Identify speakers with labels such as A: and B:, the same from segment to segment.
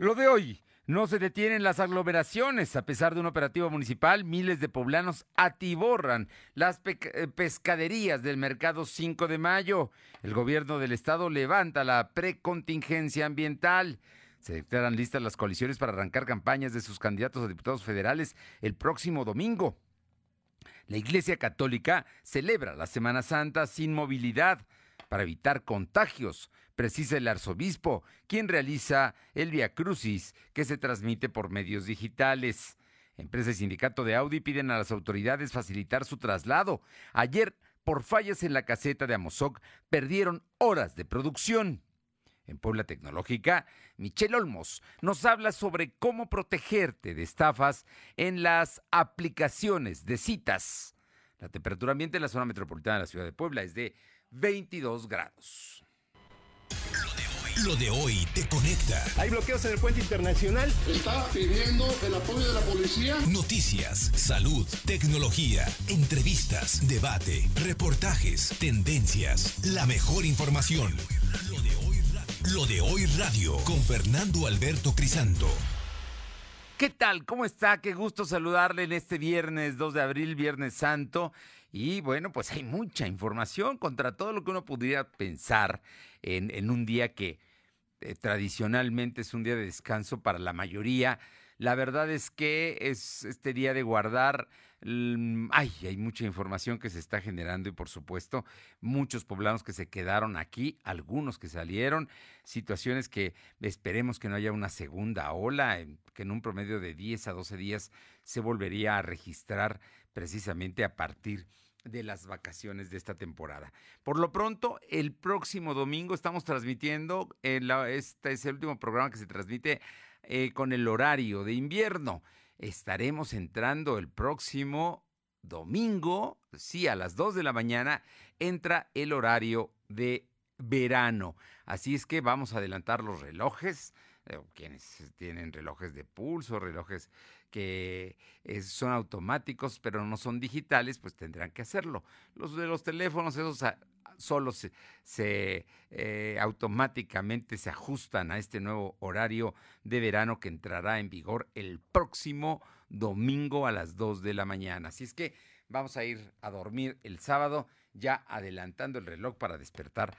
A: Lo de hoy. No se detienen las aglomeraciones. A pesar de un operativo municipal, miles de poblanos atiborran las eh, pescaderías del mercado 5 de mayo. El gobierno del estado levanta la precontingencia ambiental. Se declaran listas las coaliciones para arrancar campañas de sus candidatos a diputados federales el próximo domingo. La Iglesia Católica celebra la Semana Santa sin movilidad para evitar contagios, precisa el arzobispo, quien realiza el Via Crucis, que se transmite por medios digitales. Empresa y sindicato de Audi piden a las autoridades facilitar su traslado. Ayer, por fallas en la caseta de Amozoc, perdieron horas de producción. En Puebla Tecnológica, Michelle Olmos nos habla sobre cómo protegerte de estafas en las aplicaciones de citas. La temperatura ambiente en la zona metropolitana de la ciudad de Puebla es de 22 grados.
B: Lo de hoy te conecta.
C: Hay bloqueos en el puente internacional.
D: Está pidiendo el apoyo de la policía.
B: Noticias, salud, tecnología, entrevistas, debate, reportajes, tendencias, la mejor información. Lo de hoy, Lo de hoy radio con Fernando Alberto Crisanto.
A: ¿Qué tal? ¿Cómo está? Qué gusto saludarle en este viernes 2 de abril, Viernes Santo. Y bueno, pues hay mucha información contra todo lo que uno pudiera pensar en, un día que eh, tradicionalmente es un día de descanso para la mayoría. La verdad es que es este día de guardar Ay, hay mucha información que se está generando y por supuesto muchos poblanos que se quedaron aquí, algunos que salieron, situaciones que esperemos que no haya una segunda ola, que en un promedio de 10 a 12 días se volvería a registrar precisamente a partir de las vacaciones de esta temporada. Por lo pronto, el próximo domingo estamos transmitiendo, este es el último programa que se transmite eh, con el horario de invierno estaremos entrando el próximo domingo, sí, a las 2 de la mañana, entra el horario de verano. Así es que vamos a adelantar los relojes. Eh, quienes tienen relojes de pulso, relojes que eh, son automáticos pero no son digitales, pues tendrán que hacerlo. Los de los teléfonos, esos solo se, eh, automáticamente se ajustan a este nuevo horario de verano que entrará en vigor el próximo domingo a las 2 de la mañana. Así es que vamos a ir a dormir el sábado ya adelantando el reloj para despertar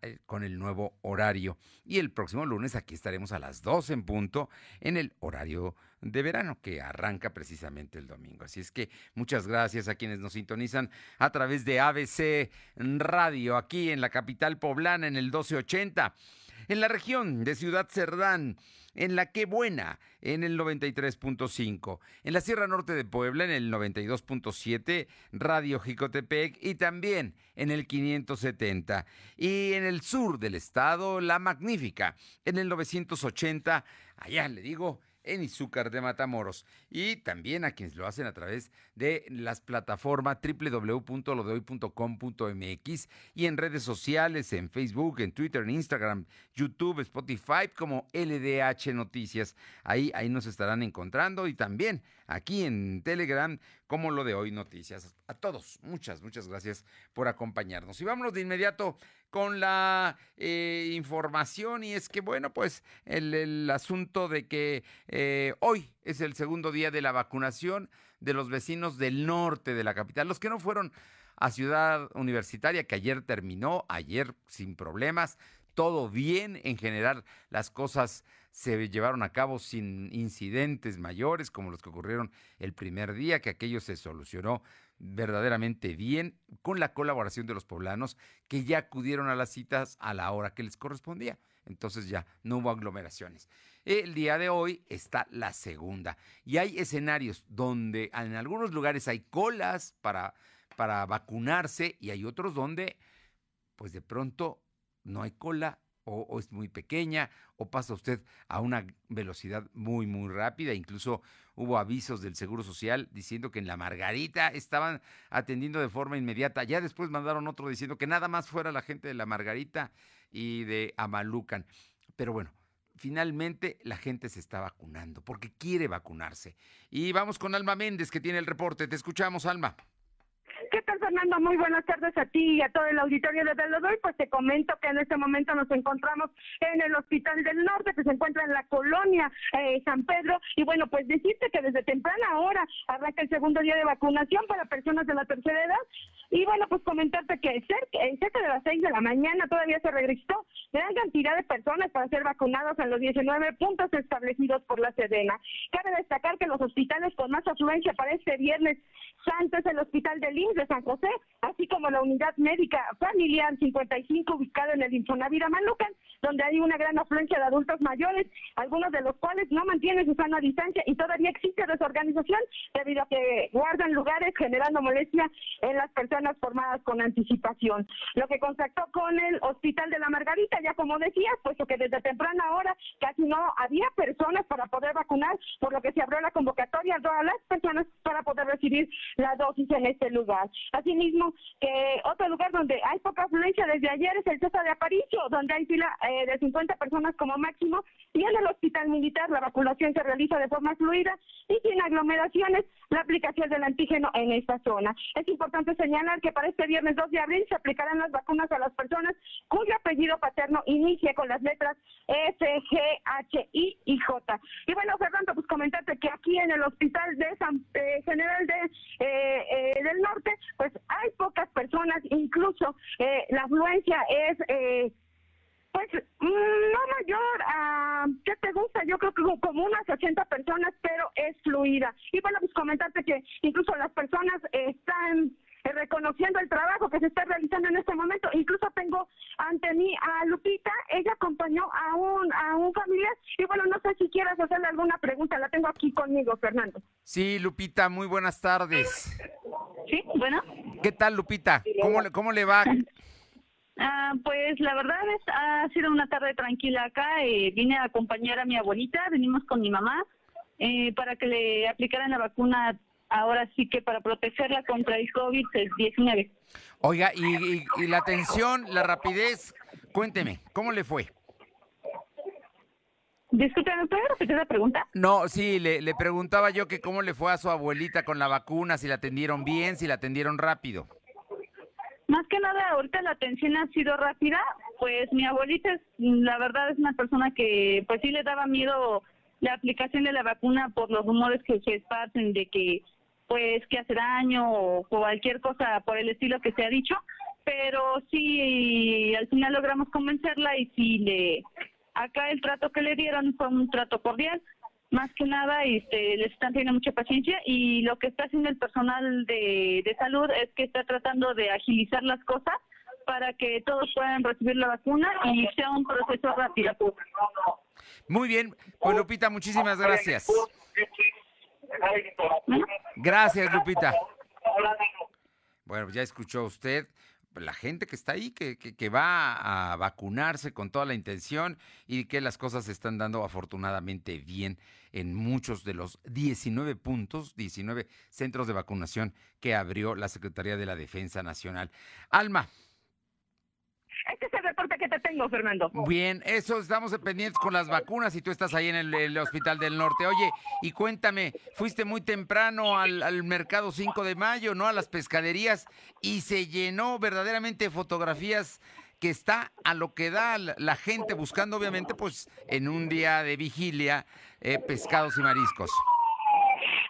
A: eh, con el nuevo horario. Y el próximo lunes aquí estaremos a las 2 en punto en el horario de verano que arranca precisamente el domingo. Así es que muchas gracias a quienes nos sintonizan a través de ABC Radio aquí en la capital poblana en el 1280 en la región de Ciudad Cerdán, en la Que Buena, en el 93.5, en la Sierra Norte de Puebla, en el 92.7, Radio Jicotepec y también en el 570. Y en el sur del estado, La Magnífica, en el 980, allá le digo, en Izúcar de Matamoros. Y también a quienes lo hacen a través de las plataformas www.lodehoy.com.mx y en redes sociales, en Facebook, en Twitter, en Instagram, YouTube, Spotify, como LDH Noticias. Ahí, ahí nos estarán encontrando y también aquí en Telegram, como lo de hoy Noticias. A todos, muchas, muchas gracias por acompañarnos. Y vámonos de inmediato con la eh, información y es que, bueno, pues el, asunto de que eh, hoy es el segundo día de la vacunación de los vecinos del norte de la capital, los que no fueron a Ciudad Universitaria, que ayer terminó, ayer sin problemas, todo bien, en general las cosas se llevaron a cabo sin incidentes mayores como los que ocurrieron el primer día, que aquello se solucionó verdaderamente bien con la colaboración de los poblanos que ya acudieron a las citas a la hora que les correspondía. Entonces ya no hubo aglomeraciones. El día de hoy está la segunda y hay escenarios donde en algunos lugares hay colas para, para vacunarse y hay otros donde pues de pronto no hay cola o, es muy pequeña o pasa usted a una velocidad muy, muy rápida. Incluso hubo avisos del Seguro Social diciendo que en la Margarita estaban atendiendo de forma inmediata. Ya después mandaron otro diciendo que nada más fuera la gente de la Margarita y de Amalucan. Pero bueno, finalmente la gente se está vacunando porque quiere vacunarse. Y vamos con Alma Méndez que tiene el reporte. Te escuchamos, Alma.
E: ¿Qué tal? Muy buenas tardes a ti y a todo el auditorio de Velodoy. Pues te comento que en este momento nos encontramos en el Hospital del Norte, que se encuentra en la colonia eh, San Pedro. Y bueno, pues decirte que desde temprana hora arranca el segundo día de vacunación para personas de la tercera edad. Y bueno, pues comentarte que cerca, eh, cerca de las seis de la mañana todavía se registró gran cantidad de personas para ser vacunados en los 19 puntos establecidos por la Sedena. Cabe destacar que los hospitales con más afluencia para este viernes santo es el Hospital del IMSS de San José, así como la Unidad Médica Familiar 55 ubicada en el Infonavit Manucan, donde hay una gran afluencia de adultos mayores, algunos de los cuales no mantienen su sana distancia y todavía existe desorganización debido a que guardan lugares generando molestia en las personas formadas con anticipación. Lo que contactó con el Hospital de la Margarita, ya como decía, puesto que desde temprana hora casi no había personas para poder vacunar, por lo que se abrió la convocatoria a todas las personas para poder recibir la dosis en este lugar. Asimismo, que otro lugar donde hay poca afluencia desde ayer es el César de Aparicio, donde hay fila eh, de 50 personas como máximo, y en el Hospital Militar la vacunación se realiza de forma fluida y sin aglomeraciones la aplicación del antígeno en esta zona. Es importante señalar que para este viernes 2 de abril se aplicarán las vacunas a las personas cuyo apellido paterno inicie con las letras F, G, H, I y J. Y bueno, Fernando, pues comentarte que aquí en el Hospital de San eh, General de eh, eh, del Norte, pues hay pocas personas, incluso la afluencia es pues mm, no mayor a, ¿qué te gusta? Yo creo que como unas 80 personas, pero es fluida. Y bueno, pues comentarte que incluso las personas están eh, reconociendo el trabajo que se está realizando en este momento. Incluso tengo ante mí a Lupita, ella acompañó a un, a un familiar y bueno, no sé si quieras hacerle alguna pregunta, la tengo aquí conmigo, Fernando.
A: Sí, Lupita, muy buenas tardes.
E: Sí, bueno.
A: ¿Qué tal, Lupita? ¿Cómo le, cómo le va?
F: Ah, pues la verdad es, ha sido una tarde tranquila acá. Eh, vine a acompañar a mi abuelita, venimos con mi mamá eh, para que le aplicaran la vacuna ahora sí que para protegerla contra el COVID-19.
A: Oiga, y, y, la atención, la rapidez, cuénteme, ¿cómo le fue?
F: Disculpe, ¿me puede repetir la pregunta?
A: No, sí, le, le preguntaba yo que cómo le fue a su abuelita con la vacuna, si la atendieron bien, si la atendieron rápido.
F: Más que nada, ahorita la atención ha sido rápida, pues mi abuelita, es, la verdad, es una persona que pues sí le daba miedo la aplicación de la vacuna por los rumores que se esparcen de que pues que hace daño o cualquier cosa por el estilo que se ha dicho, pero sí al final logramos convencerla y sí le acá el trato que le dieron fue un trato cordial, más que nada este les están teniendo mucha paciencia y lo que está haciendo el personal de, de salud es que está tratando de agilizar las cosas para que todos puedan recibir la vacuna y sea un proceso rápido.
A: Muy bien, pues Lupita, muchísimas gracias. Gracias, Lupita. Bueno, pues ya escuchó usted la gente que está ahí, que, que, va a vacunarse con toda la intención y que las cosas se están dando afortunadamente bien en muchos de los 19 puntos, 19 centros de vacunación que abrió la Secretaría de la Defensa Nacional. Alma,
E: este es el reporte que te tengo, Fernando.
A: Bien, eso estamos pendientes con las vacunas y tú estás ahí en el, Hospital del Norte. Oye, y cuéntame, fuiste muy temprano al, mercado 5 de mayo, ¿no? A las pescaderías y se llenó verdaderamente fotografías que está a lo que da la gente buscando, obviamente, pues en un día de vigilia, eh, pescados y mariscos.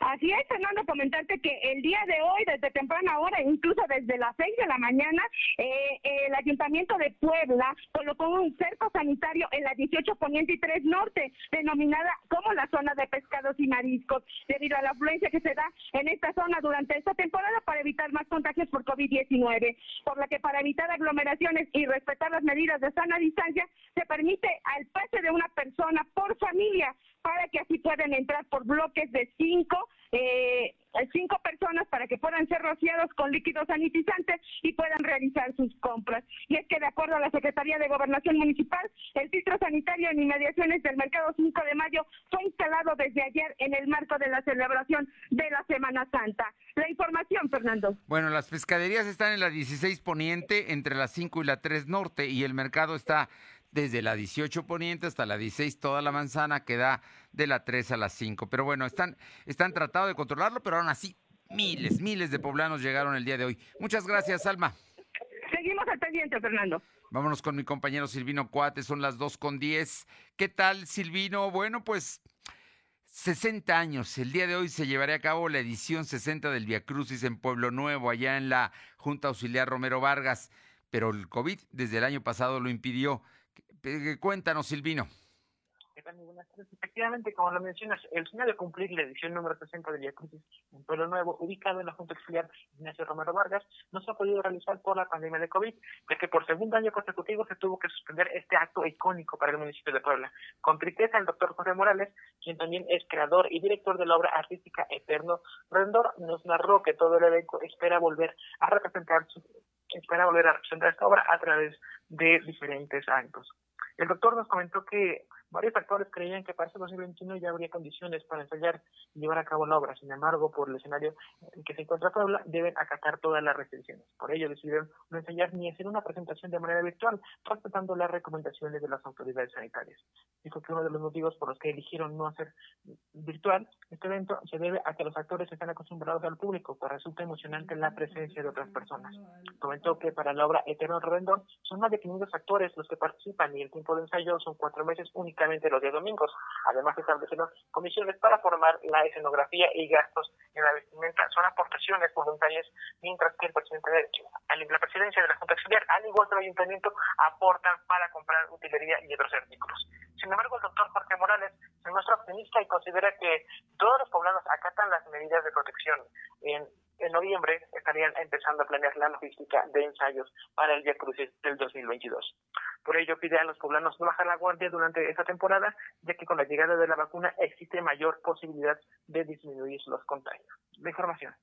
E: Así es, Fernando, comentarte que el día de hoy, desde temprana hora, incluso desde las seis de la mañana, eh, el Ayuntamiento de Puebla colocó un cerco sanitario en la 18 Poniente y 3 Norte, denominada como la zona de pescados y mariscos, debido a la afluencia que se da en esta zona durante esta temporada para evitar más contagios por COVID-19, por la que para evitar aglomeraciones y respetar las medidas de sana distancia, se permite al pase de una persona por familia para que así puedan entrar por bloques de cinco, eh, cinco personas para que puedan ser rociados con líquidos sanitizantes y puedan realizar sus compras. Y es que de acuerdo a la Secretaría de Gobernación Municipal, el filtro sanitario en inmediaciones del Mercado 5 de Mayo fue instalado desde ayer en el marco de la celebración de la Semana Santa. La información, Fernando.
A: Bueno, las pescaderías están en la 16 Poniente, entre la 5 y la 3 Norte, y el mercado está desde la 18 poniente hasta la 16, toda la manzana que da de la 3 a la 5. Pero bueno, están, están tratando de controlarlo, pero aún así miles, miles de poblanos llegaron el día de hoy. Muchas gracias, Alma.
E: Seguimos al pendiente, Fernando.
A: Vámonos con mi compañero Silvino Cuate, son las 2 con 10. ¿Qué tal, Silvino? Bueno, pues 60 años. El día de hoy se llevará a cabo la edición 60 del Via Crucis en Pueblo Nuevo, allá en la Junta Auxiliar Romero Vargas, pero el COVID desde el año pasado lo impidió. Cuéntanos, Silvino.
G: Efectivamente, como lo mencionas, el sueño de cumplir la edición número 60 del Via Crucis en Pueblo Nuevo, ubicado en la Junta Auxiliar Ignacio Romero Vargas, no se ha podido realizar por la pandemia de COVID, ya que por segundo año consecutivo se tuvo que suspender este acto icónico para el municipio de Puebla. Con tristeza, el doctor José Morales, quien también es creador y director de la obra artística Eterno Rendor, nos narró que todo el elenco espera volver a representar espera volver a representar esta obra a través de diferentes actos. El doctor nos comentó que varios factores creían que para este 2021 ya habría condiciones para ensayar y llevar a cabo la obra. Sin embargo, por el escenario en que se encuentra Puebla, deben acatar todas las restricciones. Por ello, decidieron no ensayar ni hacer una presentación de manera virtual, respetando las recomendaciones de las autoridades sanitarias. Dijo que uno de los motivos por los que eligieron no hacer virtual este evento se debe a que los actores están acostumbrados al público, pues resulta emocionante la presencia de otras personas. Comentó que para la obra Eterno Redondor son más de 500 actores los que participan y el tiempo de ensayo son cuatro meses únicamente los días domingos. Además, se establecieron comisiones para formar la escenografía y gastos en la vestimenta. Son aportaciones voluntarias, mientras que el presidente de la presidencia de la Junta Auxiliar, al igual que el ayuntamiento, aportan para comprar utilería y otros artículos. Sin embargo, el doctor Jorge Morales se muestra optimista y considera que todos los poblados acatan las medidas de protección. En, en noviembre estarían empezando a planear la logística de ensayos para el Día Crucis del 2022. Por ello pide a los poblanos no bajar la guardia durante esta temporada, ya que con la llegada de la vacuna existe mayor posibilidad de disminuir los contagios. La información.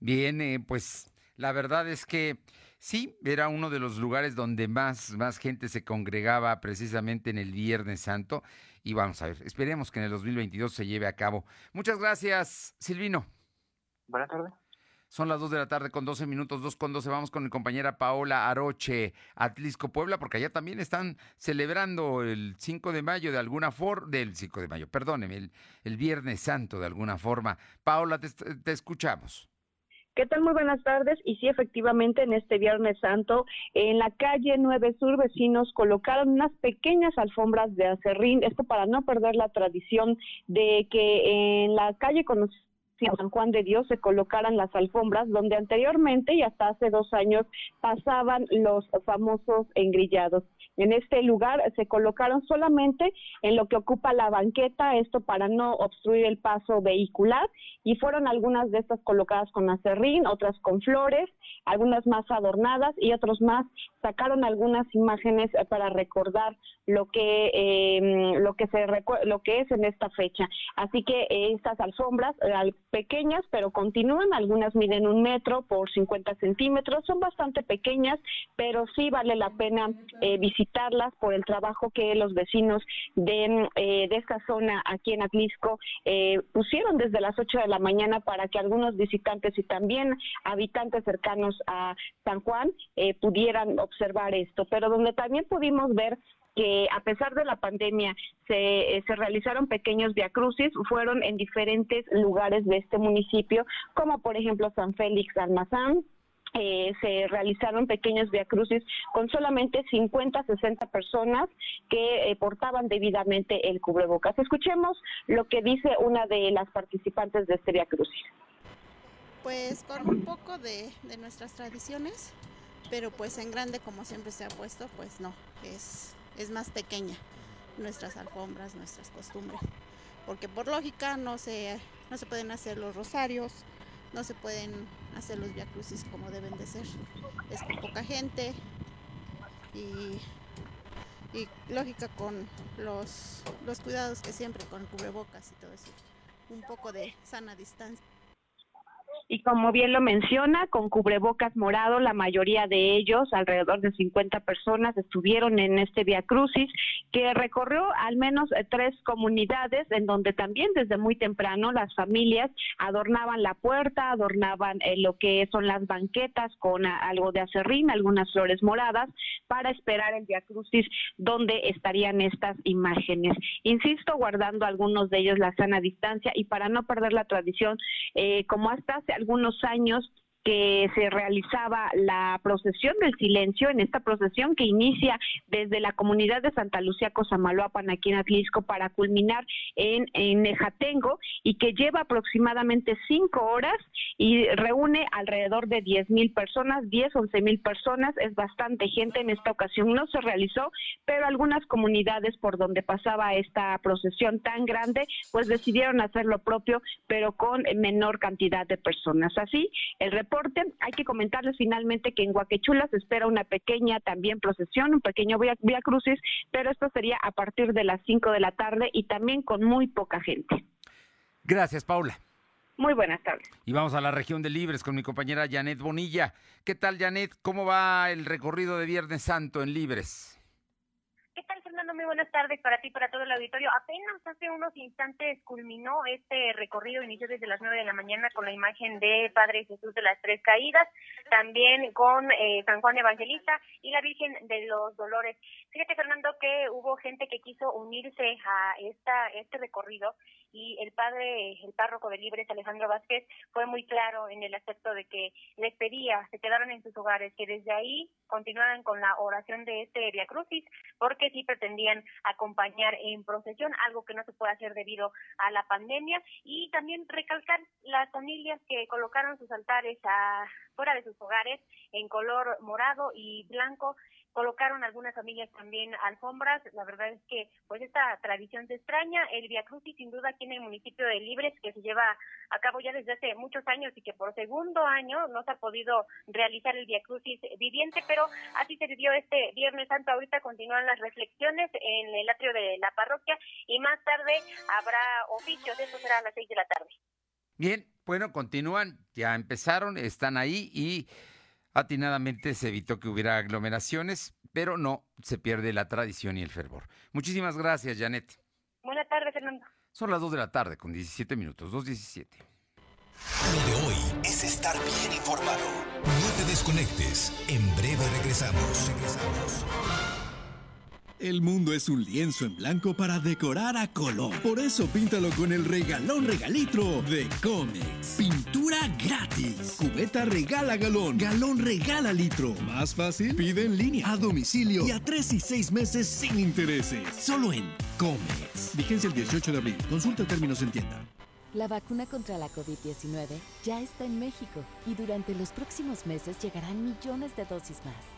A: Bien, eh, pues la verdad es que sí, era uno de los lugares donde más, más gente se congregaba precisamente en el Viernes Santo. Y vamos a ver, esperemos que en el 2022 se lleve a cabo. Muchas gracias, Silvino.
G: Buenas tardes.
A: Son las 2 de la tarde con 12 minutos, 2 con 12. Vamos con mi compañera Paola Aroche, Atlisco Puebla, porque allá también están celebrando el 5 de mayo de alguna forma, del 5 de mayo, perdóneme, el, Viernes Santo de alguna forma. Paola, te, te escuchamos.
H: ¿Qué tal? Muy buenas tardes. Y sí, efectivamente, en este Viernes Santo, en la calle 9 Sur, vecinos colocaron unas pequeñas alfombras de acerrín, esto para no perder la tradición de que en la calle conocida San Juan de Dios se colocaran las alfombras donde anteriormente y hasta hace dos años pasaban los famosos engrillados. En este lugar se colocaron solamente en lo que ocupa la banqueta, esto para no obstruir el paso vehicular, y fueron algunas de estas colocadas con acerrín, otras con flores, algunas más adornadas y otros más sacaron algunas imágenes para recordar lo que eh, lo que se lo que es en esta fecha. Así que estas alfombras eh, pequeñas, pero continúan, algunas miden un metro por 50 centímetros, son bastante pequeñas, pero sí vale la pena eh, por el trabajo que los vecinos de, eh, de esta zona aquí en Atlisco eh, pusieron desde las 8 de la mañana para que algunos visitantes y también habitantes cercanos a San Juan eh, pudieran observar esto. Pero donde también pudimos ver que a pesar de la pandemia se, se, realizaron pequeños viacrucis, fueron en diferentes lugares de este municipio, como por ejemplo San Félix Almazán, eh, se realizaron pequeños viacrucis con solamente 50, 60 personas que eh, portaban debidamente el cubrebocas. Escuchemos lo que dice una de las participantes de este viacrucis.
I: Pues con un poco de, de, nuestras tradiciones, pero pues en grande como siempre se ha puesto, pues no, es, es más pequeña nuestras alfombras, nuestras costumbres, porque por lógica no se, no se pueden hacer los rosarios, no se pueden hacer los viacrucis como deben de ser. Es con poca gente y, y lógica con los, los cuidados que siempre con cubrebocas y todo eso. Un poco de sana distancia
H: y como bien lo menciona, con cubrebocas morado, la mayoría de ellos, alrededor de 50 personas, estuvieron en este Via Crucis, que recorrió al menos eh, tres comunidades, en donde también desde muy temprano las familias adornaban la puerta, adornaban eh, lo que son las banquetas con algo de acerrín, algunas flores moradas, para esperar el Via Crucis donde estarían estas imágenes. Insisto, guardando algunos de ellos la sana distancia y para no perder la tradición, eh, como hasta hace algunos años que se realizaba la procesión del silencio, en esta procesión que inicia desde la comunidad de Santa Lucía Cosamaloapan, aquí en Atlisco, para culminar en, en Nejatengo, y que lleva aproximadamente cinco horas y reúne alrededor de 10 mil personas, 10, 11 mil personas, es bastante gente en esta ocasión, no se realizó, pero algunas comunidades por donde pasaba esta procesión tan grande, pues decidieron hacer lo propio, pero con menor cantidad de personas. Así, el reporte hay que comentarles finalmente que en Guaquechula se espera una pequeña también procesión, un pequeño vía, vía crucis, pero esto sería a partir de las 5 de la tarde y también con muy poca gente.
A: Gracias, Paula.
H: Muy buenas tardes.
A: Y vamos a la región de Libres con mi compañera Janet Bonilla. ¿Qué tal, Janet? ¿Cómo va el recorrido de Viernes Santo en Libres?
J: Muy buenas tardes para ti, para todo el auditorio. Apenas hace unos instantes culminó este recorrido, inició desde las nueve de la mañana con la imagen de Padre Jesús de las Tres Caídas, también con eh, San Juan Evangelista y la Virgen de los Dolores. Fíjate, Fernando, que hubo gente que quiso unirse a esta este recorrido y el padre, el párroco de Libres, Alejandro Vázquez, fue muy claro en el aspecto de que les pedía, se quedaron en sus hogares, que desde ahí continuaran con la oración de este Via Crucis, porque sí pretendían acompañar en procesión, algo que no se puede hacer debido a la pandemia, y también recalcar las familias que colocaron sus altares a, fuera de sus hogares en color morado y blanco colocaron algunas familias también alfombras. La verdad es que pues esta tradición se extraña. El Via Crucis sin duda aquí en el municipio de Libres que se lleva a cabo ya desde hace muchos años y que por segundo año no se ha podido realizar el Via Crucis viviente, pero así se vivió este Viernes Santo. Ahorita continúan las reflexiones en el atrio de la parroquia y más tarde habrá oficios. Eso será a las seis de la tarde.
A: Bien, bueno, continúan, ya empezaron, están ahí y Atinadamente se evitó que hubiera aglomeraciones, pero no se pierde la tradición y el fervor. Muchísimas gracias, Janet.
J: Buenas tardes, Fernando.
A: Son las 2 de la tarde con 17 minutos, 2.17.
B: Lo de hoy es estar bien informado. No te desconectes. En breve regresamos. Regresamos.
K: El mundo es un lienzo en blanco para decorar a color. Por eso píntalo con el regalón regalitro de Comex. Pintura gratis. Cubeta regala galón. Galón regala litro. Más fácil, pide en línea, a domicilio y a tres y seis meses sin intereses. Solo en Comex. Vigencia el 18 de abril. Consulta términos en tienda.
L: La vacuna contra la COVID-19 ya está en México y durante los próximos meses llegarán millones de dosis más.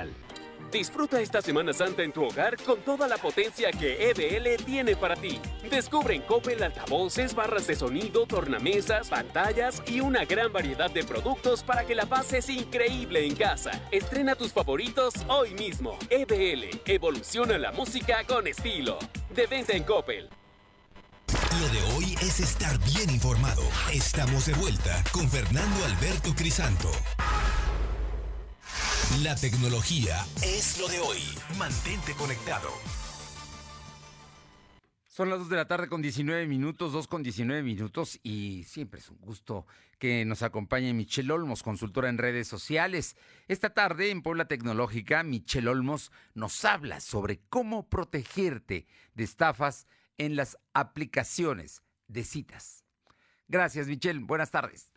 M: Disfruta esta Semana Santa en tu hogar con toda la potencia que EBL tiene para ti. Descubre en Coppel altavoces, barras de sonido, tornamesas, pantallas y una gran variedad de productos para que la pases increíble en casa. Estrena tus favoritos hoy mismo. EBL, evoluciona la música con estilo. De venta en Coppel.
B: Lo de hoy es estar bien informado. Estamos de vuelta con Fernando Alberto Crisanto. La tecnología es lo de hoy. Mantente conectado.
A: Son las 2 de la tarde con 19 minutos, 2 con 19 minutos y siempre es un gusto que nos acompañe Michelle Olmos, consultora en redes sociales. Esta tarde en Puebla Tecnológica, Michelle Olmos nos habla sobre cómo protegerte de estafas en las aplicaciones de citas. Gracias, Michelle. Buenas tardes.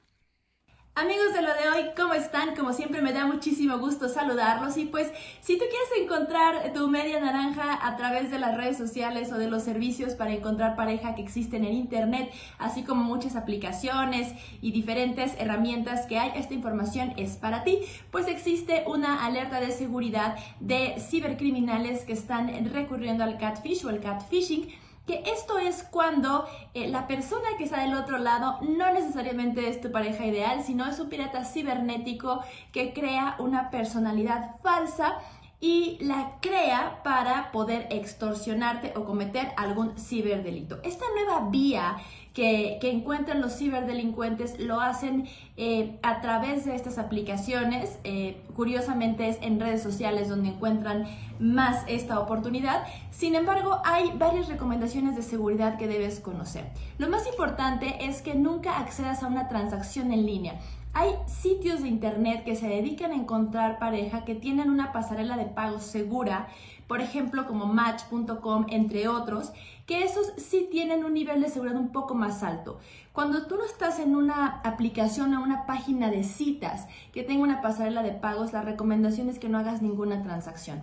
N: Amigos de lo de hoy, ¿cómo están? Como siempre me da muchísimo gusto saludarlos y pues si tú quieres encontrar tu media naranja a través de las redes sociales o de los servicios para encontrar pareja que existen en internet, así como muchas aplicaciones y diferentes herramientas que hay, esta información es para ti, pues existe una alerta de seguridad de cibercriminales que están recurriendo al catfish o el catfishing que esto es cuando eh, la persona que está del otro lado no necesariamente es tu pareja ideal, sino es un pirata cibernético que crea una personalidad falsa y la crea para poder extorsionarte o cometer algún ciberdelito. Esta nueva vía que, encuentran los ciberdelincuentes lo hacen eh, a través de estas aplicaciones. Eh, curiosamente es en redes sociales donde encuentran más esta oportunidad. Sin embargo, hay varias recomendaciones de seguridad que debes conocer. Lo más importante es que nunca accedas a una transacción en línea. Hay sitios de internet que se dedican a encontrar pareja que tienen una pasarela de pago segura, por ejemplo como match.com, entre otros, que esos sí tienen un nivel de seguridad un poco más alto. Cuando tú no estás en una aplicación o una página de citas que tenga una pasarela de pagos, la recomendación es que no hagas ninguna transacción.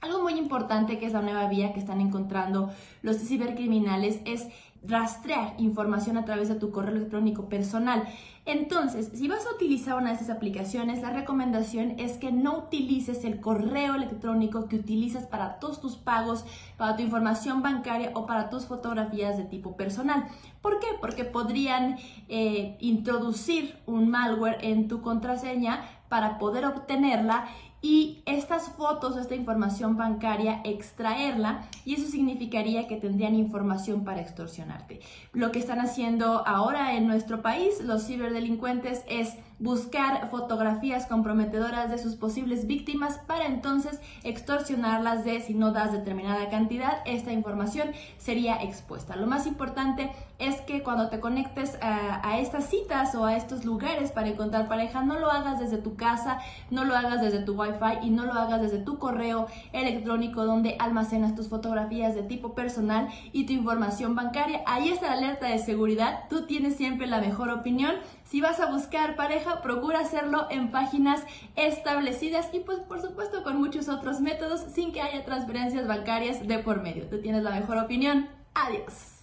N: Algo muy importante que es la nueva vía que están encontrando los cibercriminales es rastrear información a través de tu correo electrónico personal. Entonces, si vas a utilizar una de esas aplicaciones, la recomendación es que no utilices el correo electrónico que utilizas para todos tus pagos, para tu información bancaria o para tus fotografías de tipo personal. ¿Por qué? Porque podrían eh, introducir un malware en tu contraseña para poder obtenerla y estas fotos o esta información bancaria extraerla y eso significaría que tendrían información para extorsionarte. Lo que están haciendo ahora en nuestro país los ciberdelincuentes es buscar fotografías comprometedoras de sus posibles víctimas para entonces extorsionarlas de si no das determinada cantidad, esta información sería expuesta. Lo más importante es que cuando te conectes a, estas citas o a estos lugares para encontrar pareja, no lo hagas desde tu casa, no lo hagas desde tu wifi y no lo hagas desde tu correo electrónico donde almacenas tus fotografías de tipo personal y tu información bancaria. Ahí está la alerta de seguridad, tú tienes siempre la mejor opinión. Si vas a buscar pareja, procura hacerlo en páginas establecidas y pues por supuesto con muchos otros métodos sin que haya transferencias bancarias de por medio. Tú tienes la mejor opinión. Adiós.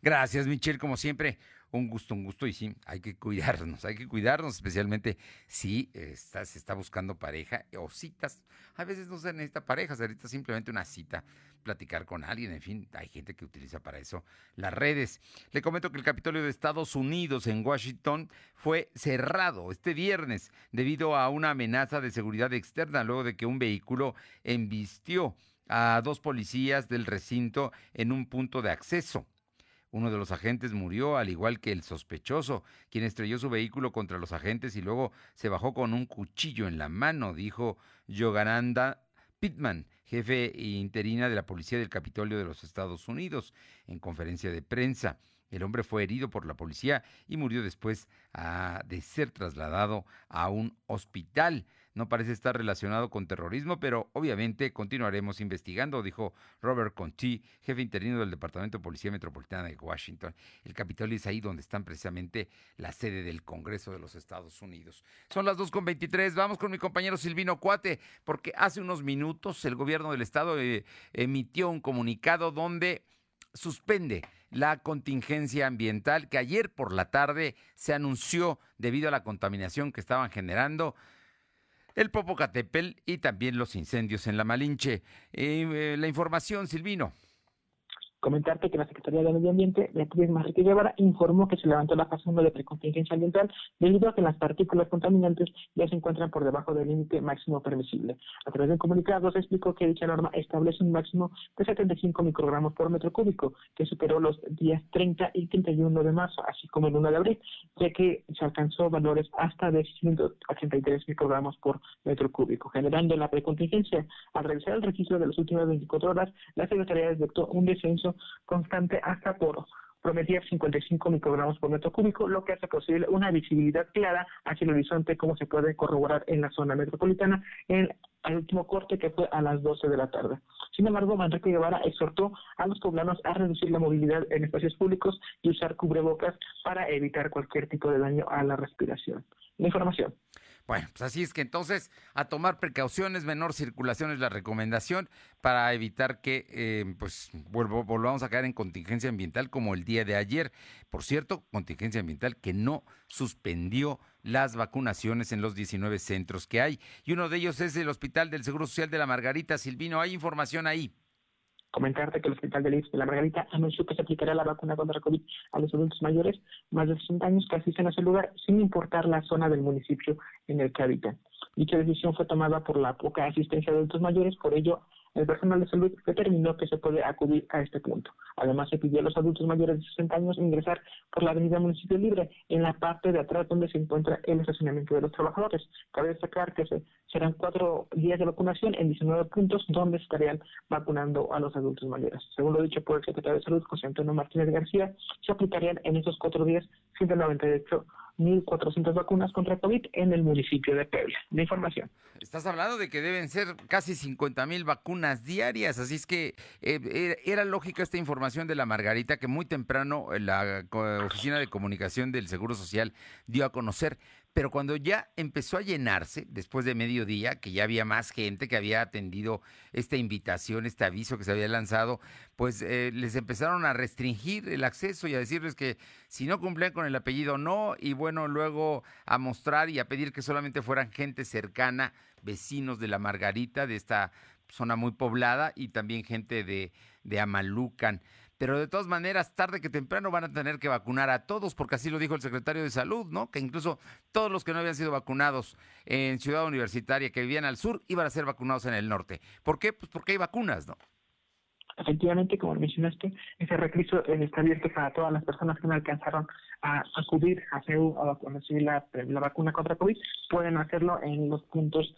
A: Gracias, Michelle, como siempre. Un gusto, un gusto y sí, hay que cuidarnos, hay que cuidarnos, especialmente si está, se está buscando pareja o citas. A veces no se necesita pareja, se necesita simplemente una cita, platicar con alguien, en fin, hay gente que utiliza para eso las redes. Le comento que el Capitolio de Estados Unidos en Washington fue cerrado este viernes debido a una amenaza de seguridad externa luego de que un vehículo embistió a dos policías del recinto en un punto de acceso. Uno de los agentes murió, al igual que el sospechoso, quien estrelló su vehículo contra los agentes y luego se bajó con un cuchillo en la mano, dijo Yogananda Pittman, jefe interina de la Policía del Capitolio de los Estados Unidos, en conferencia de prensa. El hombre fue herido por la policía y murió después ah, de ser trasladado a un hospital no parece estar relacionado con terrorismo, pero obviamente continuaremos investigando, dijo Robert Conti, jefe interino del Departamento de Policía Metropolitana de Washington. El Capitolio es ahí donde están precisamente la sede del Congreso de los Estados Unidos. Son las 2.23, vamos con mi compañero Silvino Cuate, porque hace unos minutos el gobierno del estado eh, emitió un comunicado donde suspende la contingencia ambiental que ayer por la tarde se anunció debido a la contaminación que estaban generando el Popocatépetl y también los incendios en la Malinche. Eh, la información, Silvino.
G: Comentarte que la Secretaría de Medio Ambiente, Beatriz Marrique Guevara, informó que se levantó la fase 1 de precontingencia ambiental debido a que las partículas contaminantes ya se encuentran por debajo del límite máximo permisible. A través de un comunicado se explicó que dicha norma establece un máximo de 75 microgramos por metro cúbico, que superó los días 30 y 31 de marzo, así como el 1 de abril, ya que se alcanzó valores hasta de 183 microgramos por metro cúbico, generando la precontingencia. Al revisar el registro de las últimas 24 horas, la Secretaría detectó un descenso constante hasta por prometía 55 microgramos por metro cúbico, lo que hace posible una visibilidad clara hacia el horizonte, como se puede corroborar en la zona metropolitana en el último corte que fue a las 12 de la tarde. Sin embargo, Manrique Guevara exhortó a los poblanos a reducir la movilidad en espacios públicos y usar cubrebocas para evitar cualquier tipo de daño a la respiración. La información.
A: Bueno, pues así es que entonces a tomar precauciones, menor circulación es la recomendación para evitar que eh, pues volvamos a caer en contingencia ambiental como el día de ayer. Por cierto, contingencia ambiental que no suspendió las vacunaciones en los 19 centros que hay. Y uno de ellos es el Hospital del Seguro Social de la Margarita Silvino. ¿Hay información ahí?
G: Comentarte que el Hospital de de la Margarita anunció que se aplicará la vacuna contra COVID a los adultos mayores más de 60 años que asisten a ese lugar, sin importar la zona del municipio en el que habitan. Dicha decisión fue tomada por la poca asistencia de adultos mayores, por ello el personal de salud determinó que se puede acudir a este punto. Además, se pidió a los adultos mayores de 60 años ingresar por la avenida Municipio Libre, en la parte de atrás donde se encuentra el estacionamiento de los trabajadores. Cabe destacar que se, serán cuatro días de vacunación en 19 puntos donde estarían vacunando a los adultos mayores. Según lo dicho por el secretario de Salud, José Antonio Martínez García, se aplicarían en esos cuatro días 198 1.400 vacunas contra COVID en el municipio de Puebla. La información.
A: Estás hablando de que deben ser casi 50 mil vacunas diarias, así es que eh, era lógica esta información de la Margarita que muy temprano la Oficina de Comunicación del Seguro Social dio a conocer. Pero cuando ya empezó a llenarse, después de mediodía, que ya había más gente que había atendido esta invitación, este aviso que se había lanzado, pues eh, les empezaron a restringir el acceso y a decirles que si no cumplían con el apellido no, y bueno, luego a mostrar y a pedir que solamente fueran gente cercana, vecinos de la Margarita, de esta zona muy poblada, y también gente de, de Amalucan pero de todas maneras, tarde que temprano van a tener que vacunar a todos, porque así lo dijo el secretario de Salud, ¿no? Que incluso todos los que no habían sido vacunados en Ciudad Universitaria, que vivían al sur, iban a ser vacunados en el norte. ¿Por qué? Pues porque hay vacunas, ¿no?
G: Efectivamente, como mencionaste, ese recurso está abierto para todas las personas que no alcanzaron a acudir a CEU a recibir la, vacuna contra COVID, pueden hacerlo en los puntos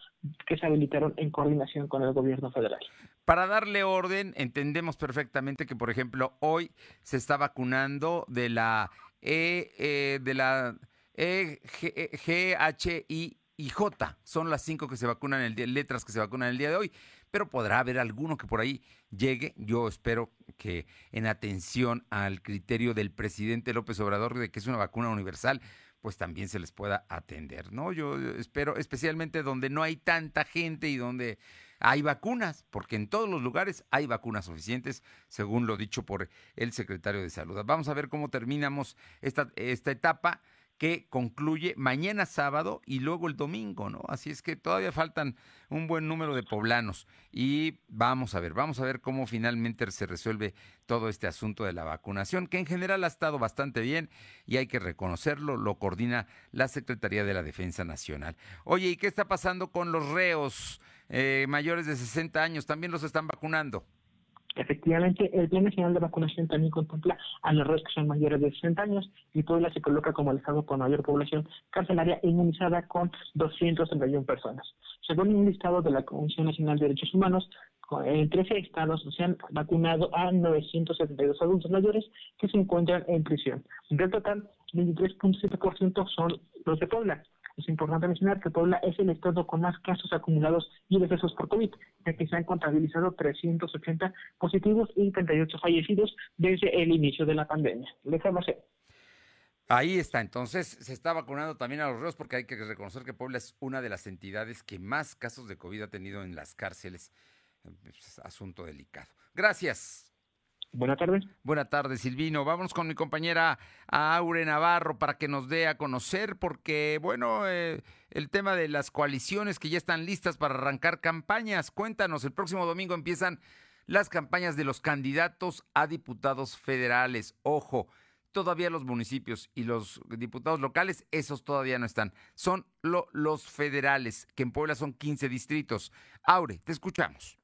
G: que se habilitaron en coordinación con el gobierno federal.
A: Para darle orden, entendemos perfectamente que, por ejemplo, hoy se está vacunando de la E, eh, de la E, G, H, I y J. Son las cinco que se vacunan el día, letras que se vacunan el día de hoy pero podrá haber alguno que por ahí llegue. Yo espero que en atención al criterio del presidente López Obrador de que es una vacuna universal, pues también se les pueda atender, ¿no? Yo espero, especialmente donde no hay tanta gente y donde hay vacunas, porque en todos los lugares hay vacunas suficientes, según lo dicho por el secretario de Salud. Vamos a ver cómo terminamos esta, esta etapa que concluye mañana sábado y luego el domingo, ¿no? Así es que todavía faltan un buen número de poblanos y vamos a ver, vamos a ver cómo finalmente se resuelve todo este asunto de la vacunación, que en general ha estado bastante bien y hay que reconocerlo, lo coordina la Secretaría de la Defensa Nacional. Oye, ¿y qué está pasando con los reos eh, mayores de 60 años? ¿También los están vacunando?
G: Efectivamente, el Plan Nacional de Vacunación también contempla a los reos que son mayores de 60 años y Puebla se coloca como el estado con mayor población carcelaria inmunizada con 231 personas. Según un listado de la Comisión Nacional de Derechos Humanos, en 13 estados se han vacunado a 972 adultos mayores que se encuentran en prisión. Del total, 23.7% son los de Puebla. Es importante mencionar que Puebla es el estado con más casos acumulados y decesos por COVID, ya que se han contabilizado 380 positivos y 38 fallecidos desde el inicio de la pandemia. Les
A: Ahí está, entonces se está vacunando también a los reos porque hay que reconocer que Puebla es una de las entidades que más casos de COVID ha tenido en las cárceles. Es asunto delicado. Gracias.
G: Buenas tardes.
A: Buenas tardes, Silvino. Vamos con mi compañera Aure Navarro para que nos dé a conocer, porque, bueno, eh, el tema de las coaliciones que ya están listas para arrancar campañas. Cuéntanos, el próximo domingo empiezan las campañas de los candidatos a diputados federales. Ojo, todavía los municipios y los diputados locales, esos todavía no están. Son los federales, que en Puebla son 15 distritos. Aure, te escuchamos.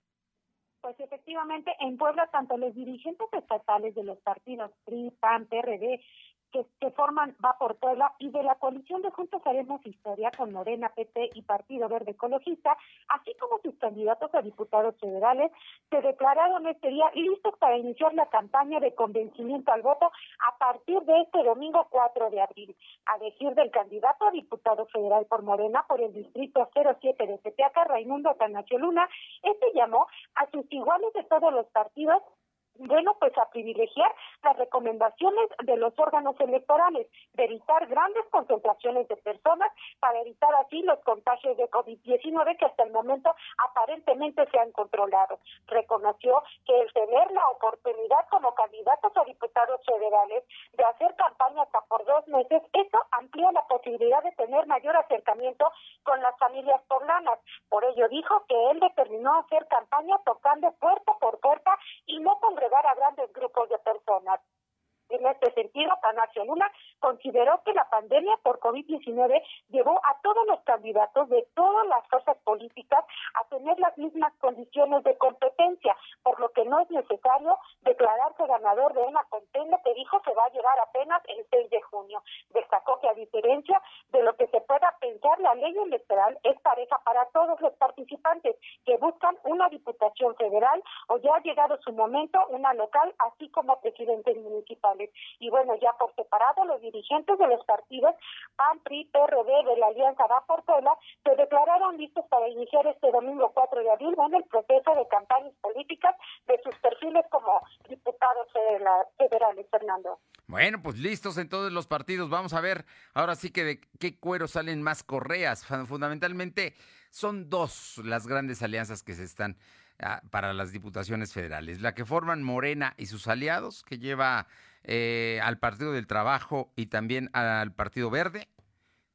O: En Puebla, tanto los dirigentes estatales de los partidos PRI, PAN, PRD, que, que forman Va por Puebla y de la coalición de Juntos Haremos Historia con Morena, PT y Partido Verde Ecologista, así como sus candidatos a diputados federales, se declararon este día listos para iniciar la campaña de convencimiento al voto a partir de este domingo 4 de abril. A decir del candidato a diputado federal por Morena por el distrito 07 de Tepeaca, Raimundo Tanacho Luna, este llamó a sus iguales de todos los partidos bueno, pues a privilegiar las recomendaciones de los órganos electorales, de evitar grandes concentraciones de personas para evitar así los contagios de COVID-19 que hasta el momento aparentemente se han controlado. Reconoció que el tener la oportunidad como candidatos a diputados federales de hacer campaña hasta por dos meses, eso amplía la posibilidad de tener mayor acercamiento con las familias poblanas. Por ello dijo que él determinó hacer campaña tocando puerta por puerta y no con a grandes grupos de personas. En este sentido, Panacio Luna consideró que la pandemia por COVID-19 llevó a todos los candidatos de todas las fuerzas políticas a tener las mismas condiciones de competencia, por lo que no es necesario declararse ganador de una contienda que dijo se va a llevar apenas el 6 de junio. Destacó que a diferencia de lo que se pueda pensar, la ley electoral es pareja para todos los participantes que buscan una federal o ya ha llegado su momento una local, así como presidentes municipales. Y bueno, ya por separado, los dirigentes de los partidos PAN, PRI, PRD de la Alianza Va por Puebla se declararon listos para iniciar este domingo 4 de abril en el proceso de campañas políticas de sus perfiles como diputados federales, Fernando.
A: Bueno, pues listos en todos los partidos. Vamos a ver ahora sí que de qué cuero salen más correas. Fundamentalmente son dos las grandes alianzas que se están para las diputaciones federales. La que forman Morena y sus aliados, que lleva eh, al Partido del Trabajo y también al Partido Verde,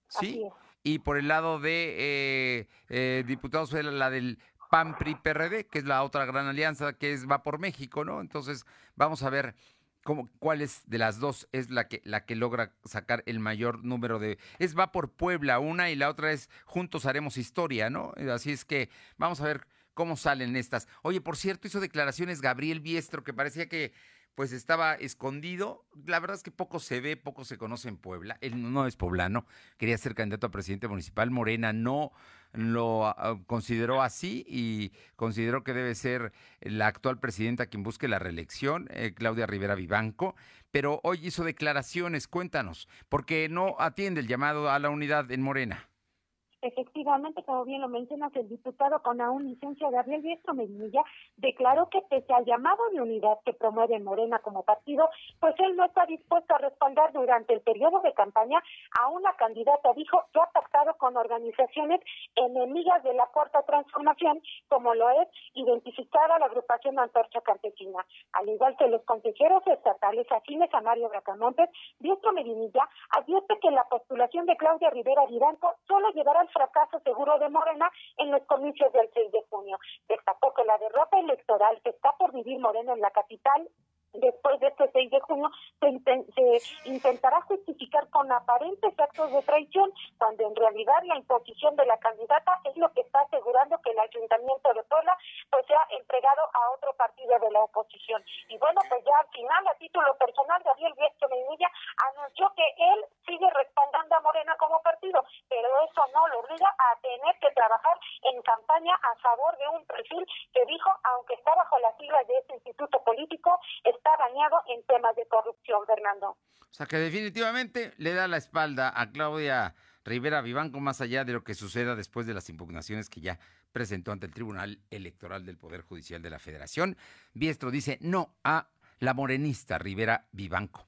A: ¿sí? Y por el lado de eh, eh, diputados la del PAN PRI PRD, que es la otra gran alianza que es va por México, ¿no? Entonces, vamos a ver cómo cuál es de las dos es la que la que logra sacar el mayor número de es va por Puebla una y la otra es juntos haremos historia, ¿no? Así es que vamos a ver cómo salen estas. Oye, por cierto, hizo declaraciones Gabriel Biestro que parecía que pues estaba escondido. La verdad es que poco se ve, poco se conoce en Puebla. Él no es poblano, quería ser candidato a presidente municipal. Morena no lo ah, consideró así y consideró que debe ser la actual presidenta quien busque la reelección, eh, Claudia Rivera Vivanco. Pero hoy hizo declaraciones, cuéntanos, porque no atiende el llamado a la unidad en Morena.
O: Efectivamente, como bien lo mencionas, el diputado con aún licencia Gabriel Biestro Medinilla declaró que pese al llamado de unidad que promueve Morena como partido, pues él no está dispuesto a respaldar durante el periodo de campaña a una candidata, dijo, que ha pactado con organizaciones enemigas de la cuarta transformación, como lo es identificada la agrupación Antorcha Campesina. Al igual que los consejeros estatales afines a Mario Bracamontes, Biestro Medinilla advierte que la postulación de Claudia Rivera Viranco solo llevará fracaso seguro de Morena en los comicios del 6 de junio. Destacó que la derrota electoral que está por vivir Morena en la capital después de este 6 de junio se, intentará justificar con aparentes actos de traición, cuando en realidad la imposición de la candidata es lo que está asegurando que el ayuntamiento de Puebla pues sea entregado a otro partido de la oposición. Y bueno, pues ya al final, a título personal, Gabriel Viesco Medinilla anunció que él sigue respaldando a Morena como partido, pero eso no lo obliga a tener que trabajar en campaña a favor de un perfil que dijo, aunque está bajo las siglas de este instituto político, está dañado en temas de corrupción, Fernando.
A: O sea que definitivamente le da la espalda a Claudia Rivera Vivanco más allá de lo que suceda después de las impugnaciones que ya presentó ante el Tribunal Electoral del Poder Judicial de la Federación. Biestro dice no a la morenista Rivera Vivanco.